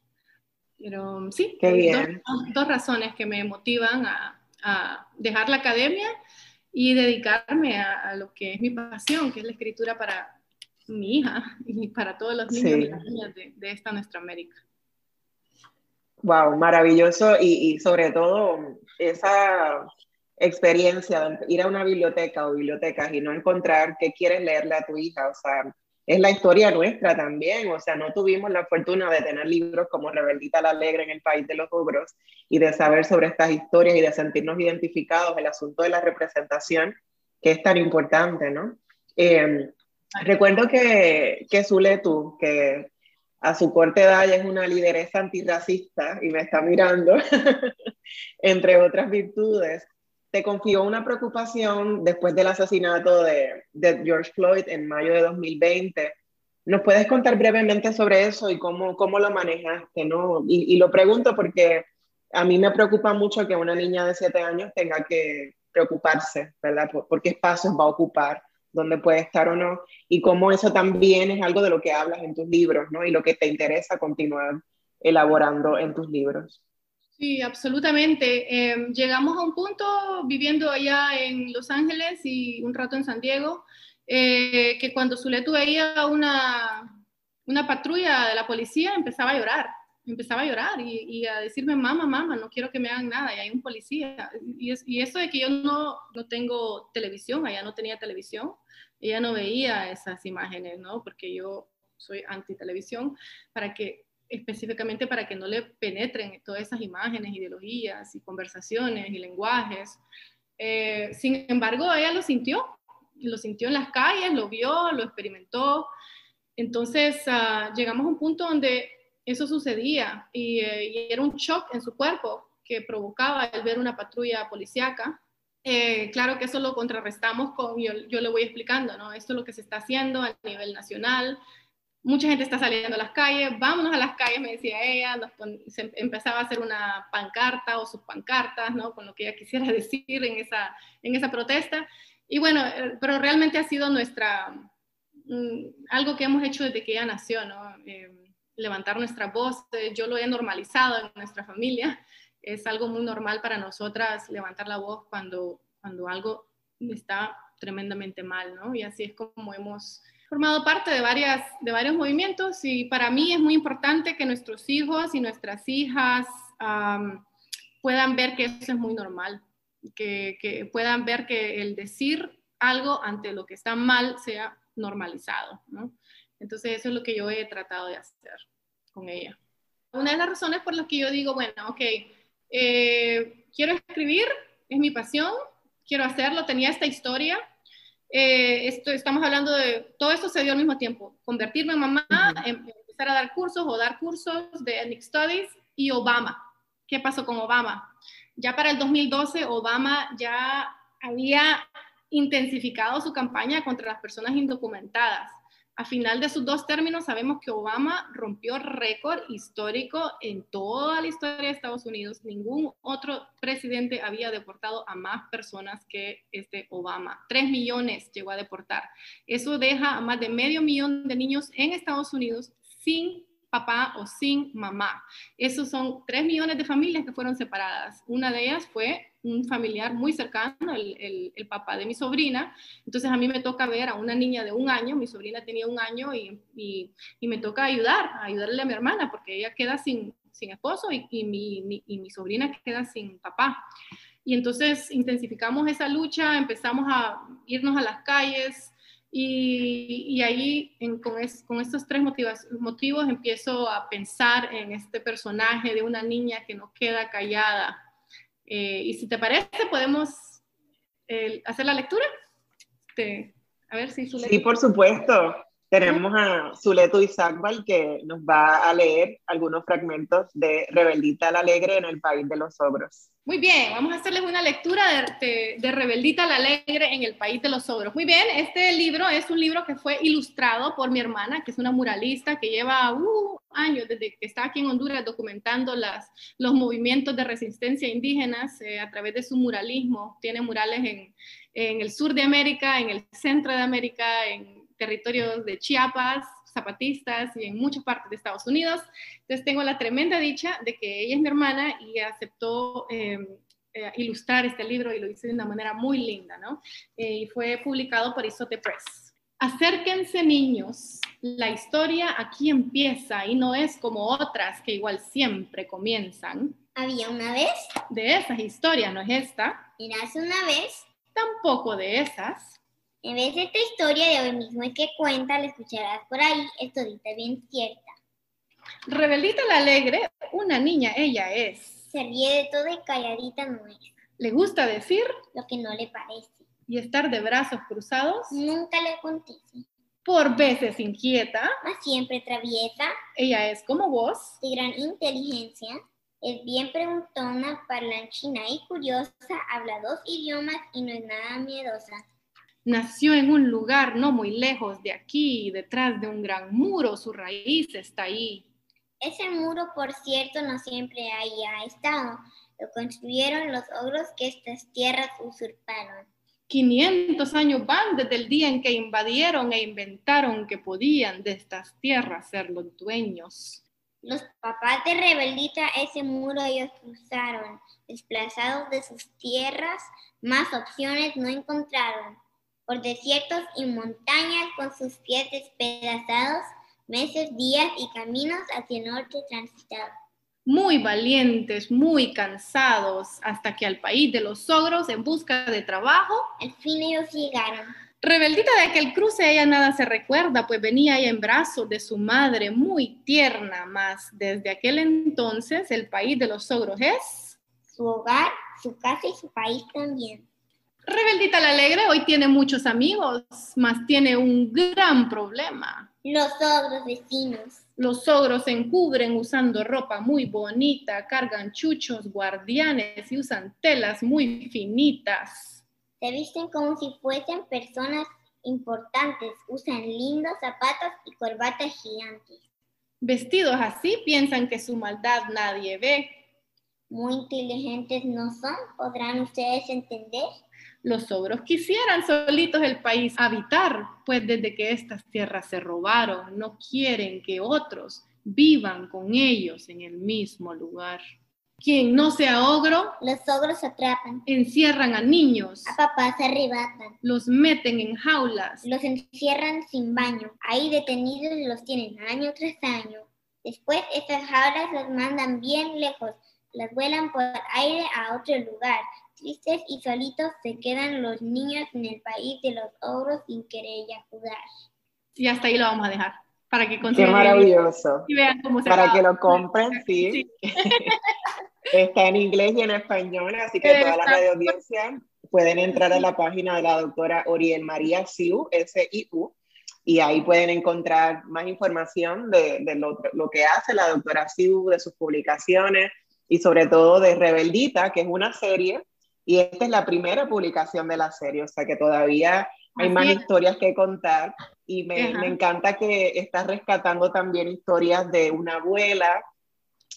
[SPEAKER 2] Pero sí, dos, dos, razones que me motivan a, a, dejar la academia y dedicarme a, a, lo que es mi pasión, que es la escritura para mi hija y para todos los niños y las niñas de, de esta nuestra América.
[SPEAKER 1] Wow, maravilloso y, y sobre todo esa experiencia de ir a una biblioteca o bibliotecas y no encontrar qué quieres leerle a tu hija, o sea, es la historia nuestra también, o sea, no tuvimos la fortuna de tener libros como Rebeldita la Alegre en el País de los Ogros y de saber sobre estas historias y de sentirnos identificados, el asunto de la representación, que es tan importante, ¿no? Eh, recuerdo que, que tú, que a su corta edad ya es una lideresa antirracista y me está mirando, entre otras virtudes, te confió una preocupación después del asesinato de, George Floyd en mayo de 2020. ¿Nos puedes contar brevemente sobre eso y cómo, cómo lo manejaste? ¿no? Y, y, lo pregunto porque a mí me preocupa mucho que una niña de 7 años tenga que preocuparse, ¿verdad? Por, por qué espacios va a ocupar, dónde puede estar o no, y cómo eso también es algo de lo que hablas en tus libros, ¿no? Y lo que te interesa continuar elaborando en tus libros.
[SPEAKER 2] Sí, absolutamente. Eh, llegamos a un punto viviendo allá en Los Ángeles y un rato en San Diego, eh, que cuando Zuletu veía una, una patrulla de la policía empezaba a llorar, empezaba a llorar y, y, a decirme, mamá, mamá, no quiero que me hagan nada, y hay un policía. Y, es, y eso de que yo no, no tengo televisión, allá no tenía televisión, ella no veía esas imágenes, ¿no? Porque yo soy anti televisión, para que específicamente para que no le penetren todas esas imágenes, ideologías y conversaciones y lenguajes. Eh, sin embargo, ella lo sintió, lo sintió en las calles, lo vio, lo experimentó. Entonces uh, llegamos a un punto donde eso sucedía y, eh, era un shock en su cuerpo que provocaba el ver una patrulla policíaca. Eh, claro que eso lo contrarrestamos con, yo, yo le voy explicando, ¿no? Esto es lo que se está haciendo a nivel nacional, mucha gente está saliendo a las calles, vámonos a las calles, me decía ella, nos se empezaba a hacer una pancarta o sus pancartas, ¿no? Con lo que ella quisiera decir en esa, en esa protesta. Y bueno, eh, pero realmente ha sido nuestra, mm, algo que hemos hecho desde que ella nació. Eh, levantar nuestra voz, yo lo he normalizado en nuestra familia, es algo muy normal para nosotras levantar la voz cuando, cuando algo está tremendamente mal, ¿no? Y así es como hemos formado parte de, varias, de varios movimientos y para mí es muy importante que nuestros hijos y nuestras hijas um, puedan ver que eso es muy normal, que, que, puedan ver que el decir algo ante lo que está mal sea normalizado, ¿no? Entonces eso es lo que yo he tratado de hacer con ella. Una de las razones por las que yo digo, bueno, ok, eh, quiero escribir, es mi pasión, quiero hacerlo, tenía esta historia, eh, esto, estamos hablando de, todo esto se dio al mismo tiempo, convertirme en mamá, em, empezar a dar cursos o dar cursos de Ethnic Studies y Obama. ¿Qué pasó con Obama? Ya para el 2012, Obama ya había intensificado su campaña contra las personas indocumentadas. A final de sus dos términos, sabemos que Obama rompió récord histórico en toda la historia de Estados Unidos. Ningún otro presidente había deportado a más personas que este Obama. Tres millones llegó a deportar. Eso deja a más de medio millón de niños en Estados Unidos sin papá o sin mamá. Esos son tres millones de familias que fueron separadas. Una de ellas fue un familiar muy cercano, el, el, papá de mi sobrina. Entonces a mí me toca ver a una niña de un año, mi sobrina tenía un año y, y, y me toca ayudar, ayudarle a mi hermana porque ella queda sin, sin esposo y, y mi, y mi sobrina queda sin papá. Y entonces intensificamos esa lucha, empezamos a irnos a las calles, y, ahí con, con, estos tres motivos empiezo a pensar en este personaje de una niña que no queda callada. Eh, y si te parece, podemos eh, hacer la lectura. a ver si
[SPEAKER 1] Sí, por supuesto. Tenemos a Zuleto Isakbal que nos va a leer algunos fragmentos de Rebeldita la Alegre en el País de los Ogros.
[SPEAKER 2] Muy bien, vamos a hacerles una lectura de, de, Rebeldita la Alegre en el País de los Ogros. Muy bien, este libro es un libro que fue ilustrado por mi hermana, que es una muralista que lleva uh, años desde que está aquí en Honduras documentando las, los movimientos de resistencia indígenas eh, a través de su muralismo. Tiene murales en, en el sur de América, en el centro de América, en territorios de Chiapas, zapatistas y en muchas partes de Estados Unidos. Entonces tengo la tremenda dicha de que ella es mi hermana y aceptó em, eh, ilustrar este libro y lo hizo de una manera muy linda, ¿no? Eh, y fue publicado por Isote Press. Acérquense niños, la historia aquí empieza y no es como otras que igual siempre comienzan.
[SPEAKER 5] Había una vez.
[SPEAKER 2] De esas historias, ¿no es esta?
[SPEAKER 5] hace una vez.
[SPEAKER 2] Tampoco de esas.
[SPEAKER 5] En vez de esta historia de hoy mismo y que cuenta, la escucharás por ahí, es todita bien cierta.
[SPEAKER 2] Rebeldita la alegre, una niña ella es.
[SPEAKER 5] Se ríe de todo y calladita no es.
[SPEAKER 2] ¿Le gusta decir?
[SPEAKER 5] Lo que no le parece.
[SPEAKER 2] ¿Y estar de brazos cruzados?
[SPEAKER 5] Nunca le acontece.
[SPEAKER 2] Por veces inquieta.
[SPEAKER 5] Mas siempre traviesa.
[SPEAKER 2] Ella es como vos.
[SPEAKER 5] De gran inteligencia. Es bien preguntona, parlanchina y curiosa, habla dos idiomas y no es nada miedosa.
[SPEAKER 2] Nació en un lugar no muy lejos de aquí, detrás de un gran muro, su raíz está ahí.
[SPEAKER 5] Ese muro, por cierto, no siempre ahí ha estado. Lo construyeron los ogros que estas tierras usurparon.
[SPEAKER 2] 500 años van desde el día en que invadieron e inventaron que podían de estas tierras ser los dueños.
[SPEAKER 5] Los papás de Rebeldita ese muro ellos cruzaron. Desplazados de sus tierras, más opciones no encontraron por desiertos y montañas con sus pies despedazados, meses, días y caminos hacia el norte transitados.
[SPEAKER 2] Muy valientes, muy cansados, hasta que al país de los ogros, en busca de trabajo,
[SPEAKER 5] al fin ellos llegaron.
[SPEAKER 2] Rebeldita de aquel cruce, ella nada se recuerda, pues venía ella en brazos de su madre, muy tierna, más desde aquel entonces el país de los ogros es
[SPEAKER 5] su hogar, su casa y su país también.
[SPEAKER 2] Rebeldita la Alegre hoy tiene muchos amigos, mas tiene un gran problema.
[SPEAKER 5] Los ogros vecinos.
[SPEAKER 2] Los ogros se encubren usando ropa muy bonita, cargan chuchos, guardianes y usan telas muy finitas.
[SPEAKER 5] Se visten como si fuesen personas importantes, usan lindos zapatos y corbatas gigantes.
[SPEAKER 2] Vestidos así piensan que su maldad nadie ve.
[SPEAKER 5] Muy inteligentes no son, ¿podrán ustedes entender?
[SPEAKER 2] Los ogros quisieran solitos el país habitar, pues desde que estas tierras se robaron, no quieren que otros vivan con ellos en el mismo lugar. Quien no sea ogro,
[SPEAKER 5] los ogros atrapan,
[SPEAKER 2] encierran a niños,
[SPEAKER 5] a papás arrebatan,
[SPEAKER 2] los meten en jaulas,
[SPEAKER 5] los encierran sin baño, ahí detenidos los tienen año tras año. Después estas jaulas los mandan bien lejos, las vuelan por aire a otro lugar, Tristes y solitos se quedan los niños en el país de los ogros sin querer jugar.
[SPEAKER 2] Y hasta ahí lo vamos a dejar. Para que
[SPEAKER 1] Qué maravilloso.
[SPEAKER 2] Y vean cómo se
[SPEAKER 1] Para que lo compren, sí. Está en inglés y en español, así que toda la radio audiencia pueden entrar a la página de la doctora Oriel María Siu, S-I-U, y ahí pueden encontrar más información de, de lo, lo, que hace la doctora Siu, de sus publicaciones y sobre todo de Rebeldita, que es una serie y esta es la primera publicación de la serie, o sea que todavía hay más historias que contar. Y me, me, encanta que estás rescatando también historias de una abuela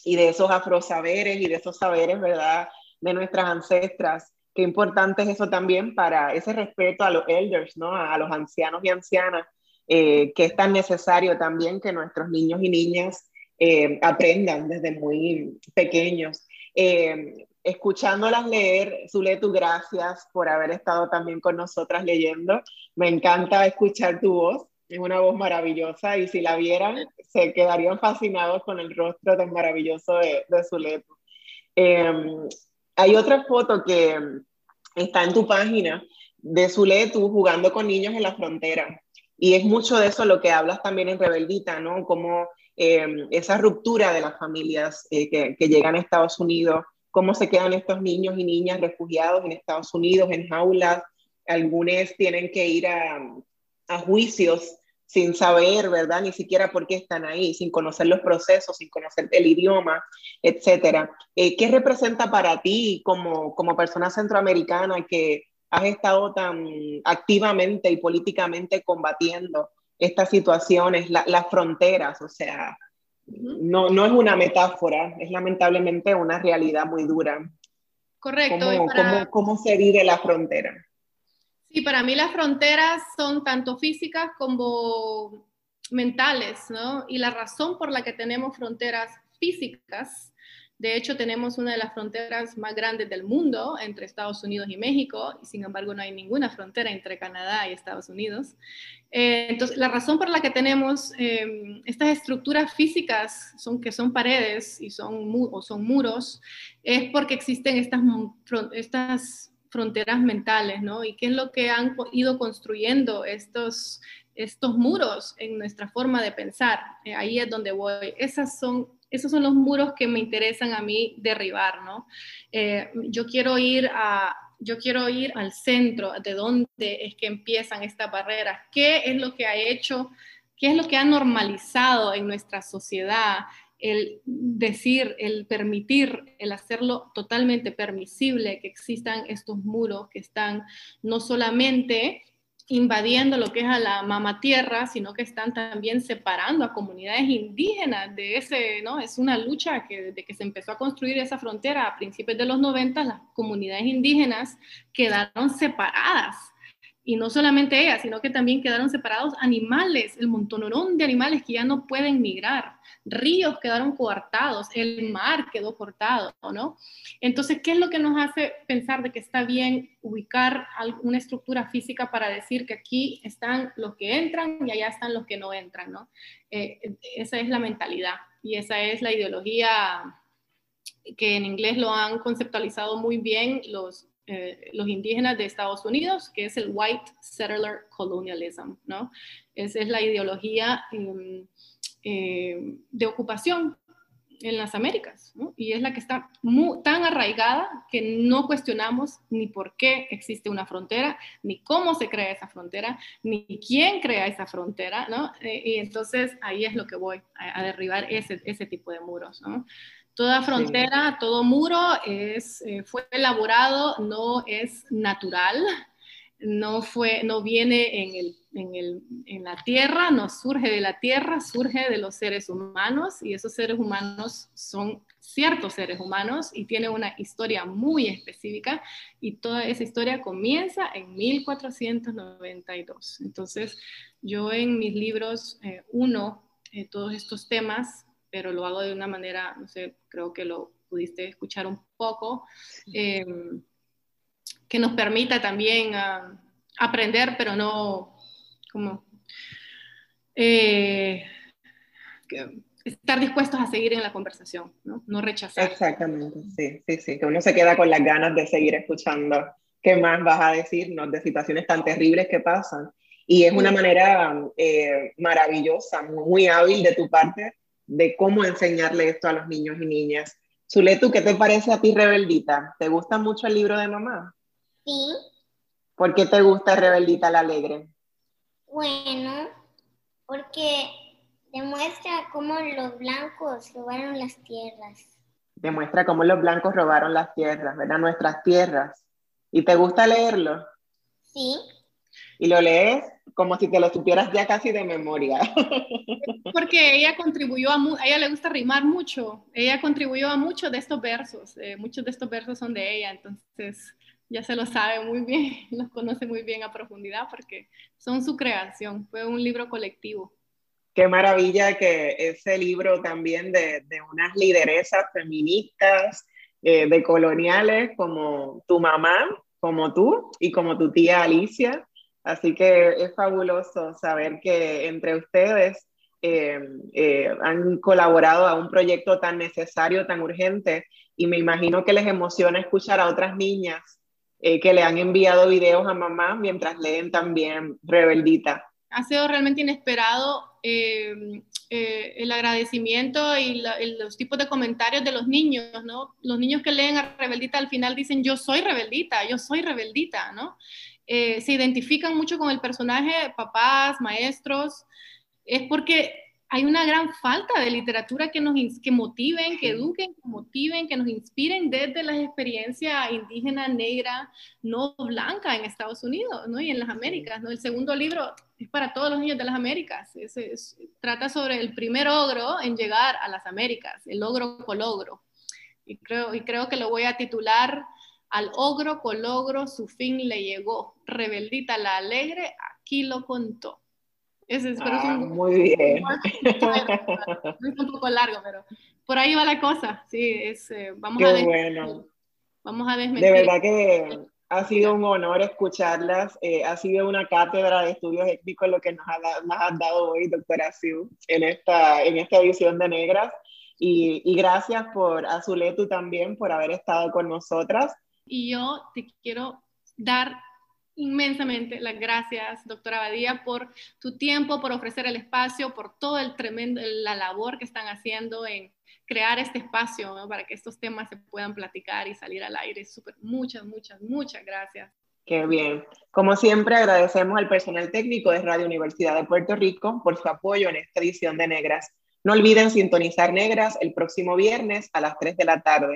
[SPEAKER 1] y de esos afrosaberes y de esos saberes, ¿verdad? De nuestras ancestras. Qué importante es eso también para ese respeto a los elders, ¿no? A, los ancianos y ancianas, eh, que es tan necesario también que nuestros niños y niñas eh, aprendan desde muy pequeños. Eh, escuchándolas leer, Zuletu, gracias por haber estado también con nosotras leyendo. Me encanta escuchar tu voz, es una voz maravillosa y si la vieran se quedarían fascinados con el rostro tan maravilloso de, de Zuletu. Em, hay otra foto que está en tu página de Zuletu jugando con niños en la frontera. Y es mucho de eso lo que hablas también en Rebeldita, ¿no? Como em, esa ruptura de las familias eh, que, que, llegan a Estados Unidos, cómo se quedan estos niños y niñas refugiados en Estados Unidos, en jaulas. Algunos tienen que ir a, a juicios sin saber, ¿verdad? Ni siquiera por qué están ahí, sin conocer los procesos, sin conocer el idioma, etcétera. Eh, ¿Qué representa para ti como, como persona centroamericana que has estado tan activamente y políticamente combatiendo estas situaciones, las fronteras? O sea, no, no es una metáfora, es lamentablemente una realidad muy dura.
[SPEAKER 2] Correcto.
[SPEAKER 1] ¿Cómo, cómo, cómo se vive la frontera?
[SPEAKER 2] Sí, para mí las fronteras son tanto físicas como mentales, ¿no? Y la razón por la que tenemos fronteras físicas, de hecho tenemos una de las fronteras más grandes del mundo entre Estados Unidos y México, y sin embargo no hay ninguna frontera entre Canadá y Estados Unidos. Eh, entonces, la razón por la que tenemos eh, estas estructuras físicas, son, que son paredes y son, o son muros, es porque existen estas, estas fronteras mentales, ¿no? Y qué es lo que han ido construyendo estos, estos muros en nuestra forma de pensar. Eh, ahí es donde voy. Esas son, esos son los muros que me interesan a mí derribar, ¿no? Eh, yo quiero ir a... Yo quiero ir al centro de dónde es que empiezan estas barreras, qué es lo que ha hecho, qué es lo que ha normalizado en nuestra sociedad, el decir, el permitir, el hacerlo totalmente permisible, que existan estos muros que están no solamente invadiendo lo que es a la mama tierra, sino que están también separando a comunidades indígenas de ese, ¿no? Es una lucha que desde que se empezó a construir esa frontera a principios de los 90, las comunidades indígenas quedaron separadas y no solamente ellas, sino que también quedaron separados animales, el montonón de animales que ya no pueden migrar, ríos quedaron coartados, el mar quedó cortado, ¿no? Entonces, ¿qué es lo que nos hace pensar de que está bien ubicar una estructura física para decir que aquí están los que entran y allá están los que no entran, ¿no? Eh, esa es la mentalidad y esa es la ideología que en inglés lo han conceptualizado muy bien los eh, los indígenas de Estados Unidos, que es el White Settler Colonialism, ¿no? Esa es la ideología em, eh, de ocupación en las Américas, ¿no? y es la que está tan arraigada que no cuestionamos ni por qué existe una frontera, ni cómo se crea esa frontera, ni quién crea esa frontera, ¿no? Eh, y entonces ahí es lo que voy a, derribar ese, ese tipo de muros, ¿no? Toda frontera, todo muro es, eh, fue elaborado, no es natural, no, fue, no viene en, el, en, el, en, la tierra, no surge de la tierra, surge de los seres humanos y esos seres humanos son ciertos seres humanos y tiene una historia muy específica y toda esa historia comienza en 1492. Entonces, yo en mis libros eh, uno eh, todos estos temas pero lo hago de una manera, no sé, creo que lo pudiste escuchar un poco, eh, que nos permita también uh, aprender, pero no como eh, estar dispuestos a seguir en la conversación, ¿no? no rechazar.
[SPEAKER 1] Exactamente, sí, sí, sí, que uno se queda con las ganas de seguir escuchando qué más vas a decirnos de situaciones tan terribles que pasan. Y es una manera eh, maravillosa, muy hábil de tu parte de cómo enseñarle esto a los niños y niñas. Zuletu, ¿qué te parece a ti Rebeldita? ¿Te gusta mucho el libro de mamá?
[SPEAKER 5] Sí.
[SPEAKER 1] ¿Por qué te gusta Rebeldita la Alegre?
[SPEAKER 5] Bueno, porque demuestra cómo los blancos robaron las tierras.
[SPEAKER 1] Demuestra cómo los blancos robaron las tierras, ¿verdad? Nuestras tierras. ¿Y te gusta leerlo?
[SPEAKER 5] Sí.
[SPEAKER 1] ¿Y lo lees? Como si te lo supieras ya casi de memoria.
[SPEAKER 2] Porque ella contribuyó a, a ella le gusta rimar mucho, ella contribuyó a muchos de estos versos, eh, muchos de estos versos son de ella, entonces ya se lo sabe muy bien, los conoce muy bien a profundidad porque son su creación, fue un libro colectivo.
[SPEAKER 1] qué maravilla que ese libro también de, de unas lideresas feministas, eh, de coloniales como tu mamá, como tú y como tu tía Alicia. Así que es fabuloso saber que entre ustedes eh, eh, han colaborado a un proyecto tan necesario, tan urgente, y me imagino que les emociona escuchar a otras niñas que le han enviado videos a mamá mientras leen también Rebeldita.
[SPEAKER 2] Ha sido realmente inesperado eh, el agradecimiento y los tipos de comentarios de los niños, ¿no? Los niños que leen a Rebeldita al final dicen, yo soy Rebeldita, yo soy Rebeldita, ¿no? Eh, se identifican mucho con el personaje, papás, maestros, es porque hay una gran falta de literatura que nos que motiven, que eduquen, que motiven, que nos inspiren desde la experiencia indígena, negra, no blanca en Estados Unidos ¿no? y en las Américas. ¿no? El segundo libro es para todos los niños de las Américas. trata sobre el primer ogro en llegar a las Américas, el ogro cologro. Y creo, y creo que lo voy a titular Al ogro cologro su fin le llegó. Rebeldita la alegre, aquí lo contó.
[SPEAKER 1] Ese, es ah, un, muy bien.
[SPEAKER 2] Es un poco largo, pero por ahí va la cosa. Sí, es, eh, vamos,
[SPEAKER 1] a bueno.
[SPEAKER 2] vamos a desmentir.
[SPEAKER 1] De verdad que ha sido un honor escucharlas. Eh, ha sido una cátedra de estudios étnicos lo que nos, ha, has dado hoy, doctora Siu, en esta, en esta edición de Negras. Y, y gracias por Azuletu también por haber estado con nosotras.
[SPEAKER 2] Y yo te quiero dar inmensamente las gracias, doctora Badía, por tu tiempo, por ofrecer el espacio, por todo el tremendo, la labor que están haciendo en crear este espacio para que estos temas se puedan platicar y salir al aire. Súper, muchas, muchas, muchas gracias.
[SPEAKER 1] Qué bien. Como siempre, agradecemos al personal técnico de Radio Universidad de Puerto Rico por su apoyo en esta edición de Negras. No olviden sintonizar Negras el próximo viernes a las 3 de la tarde.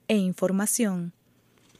[SPEAKER 3] e información.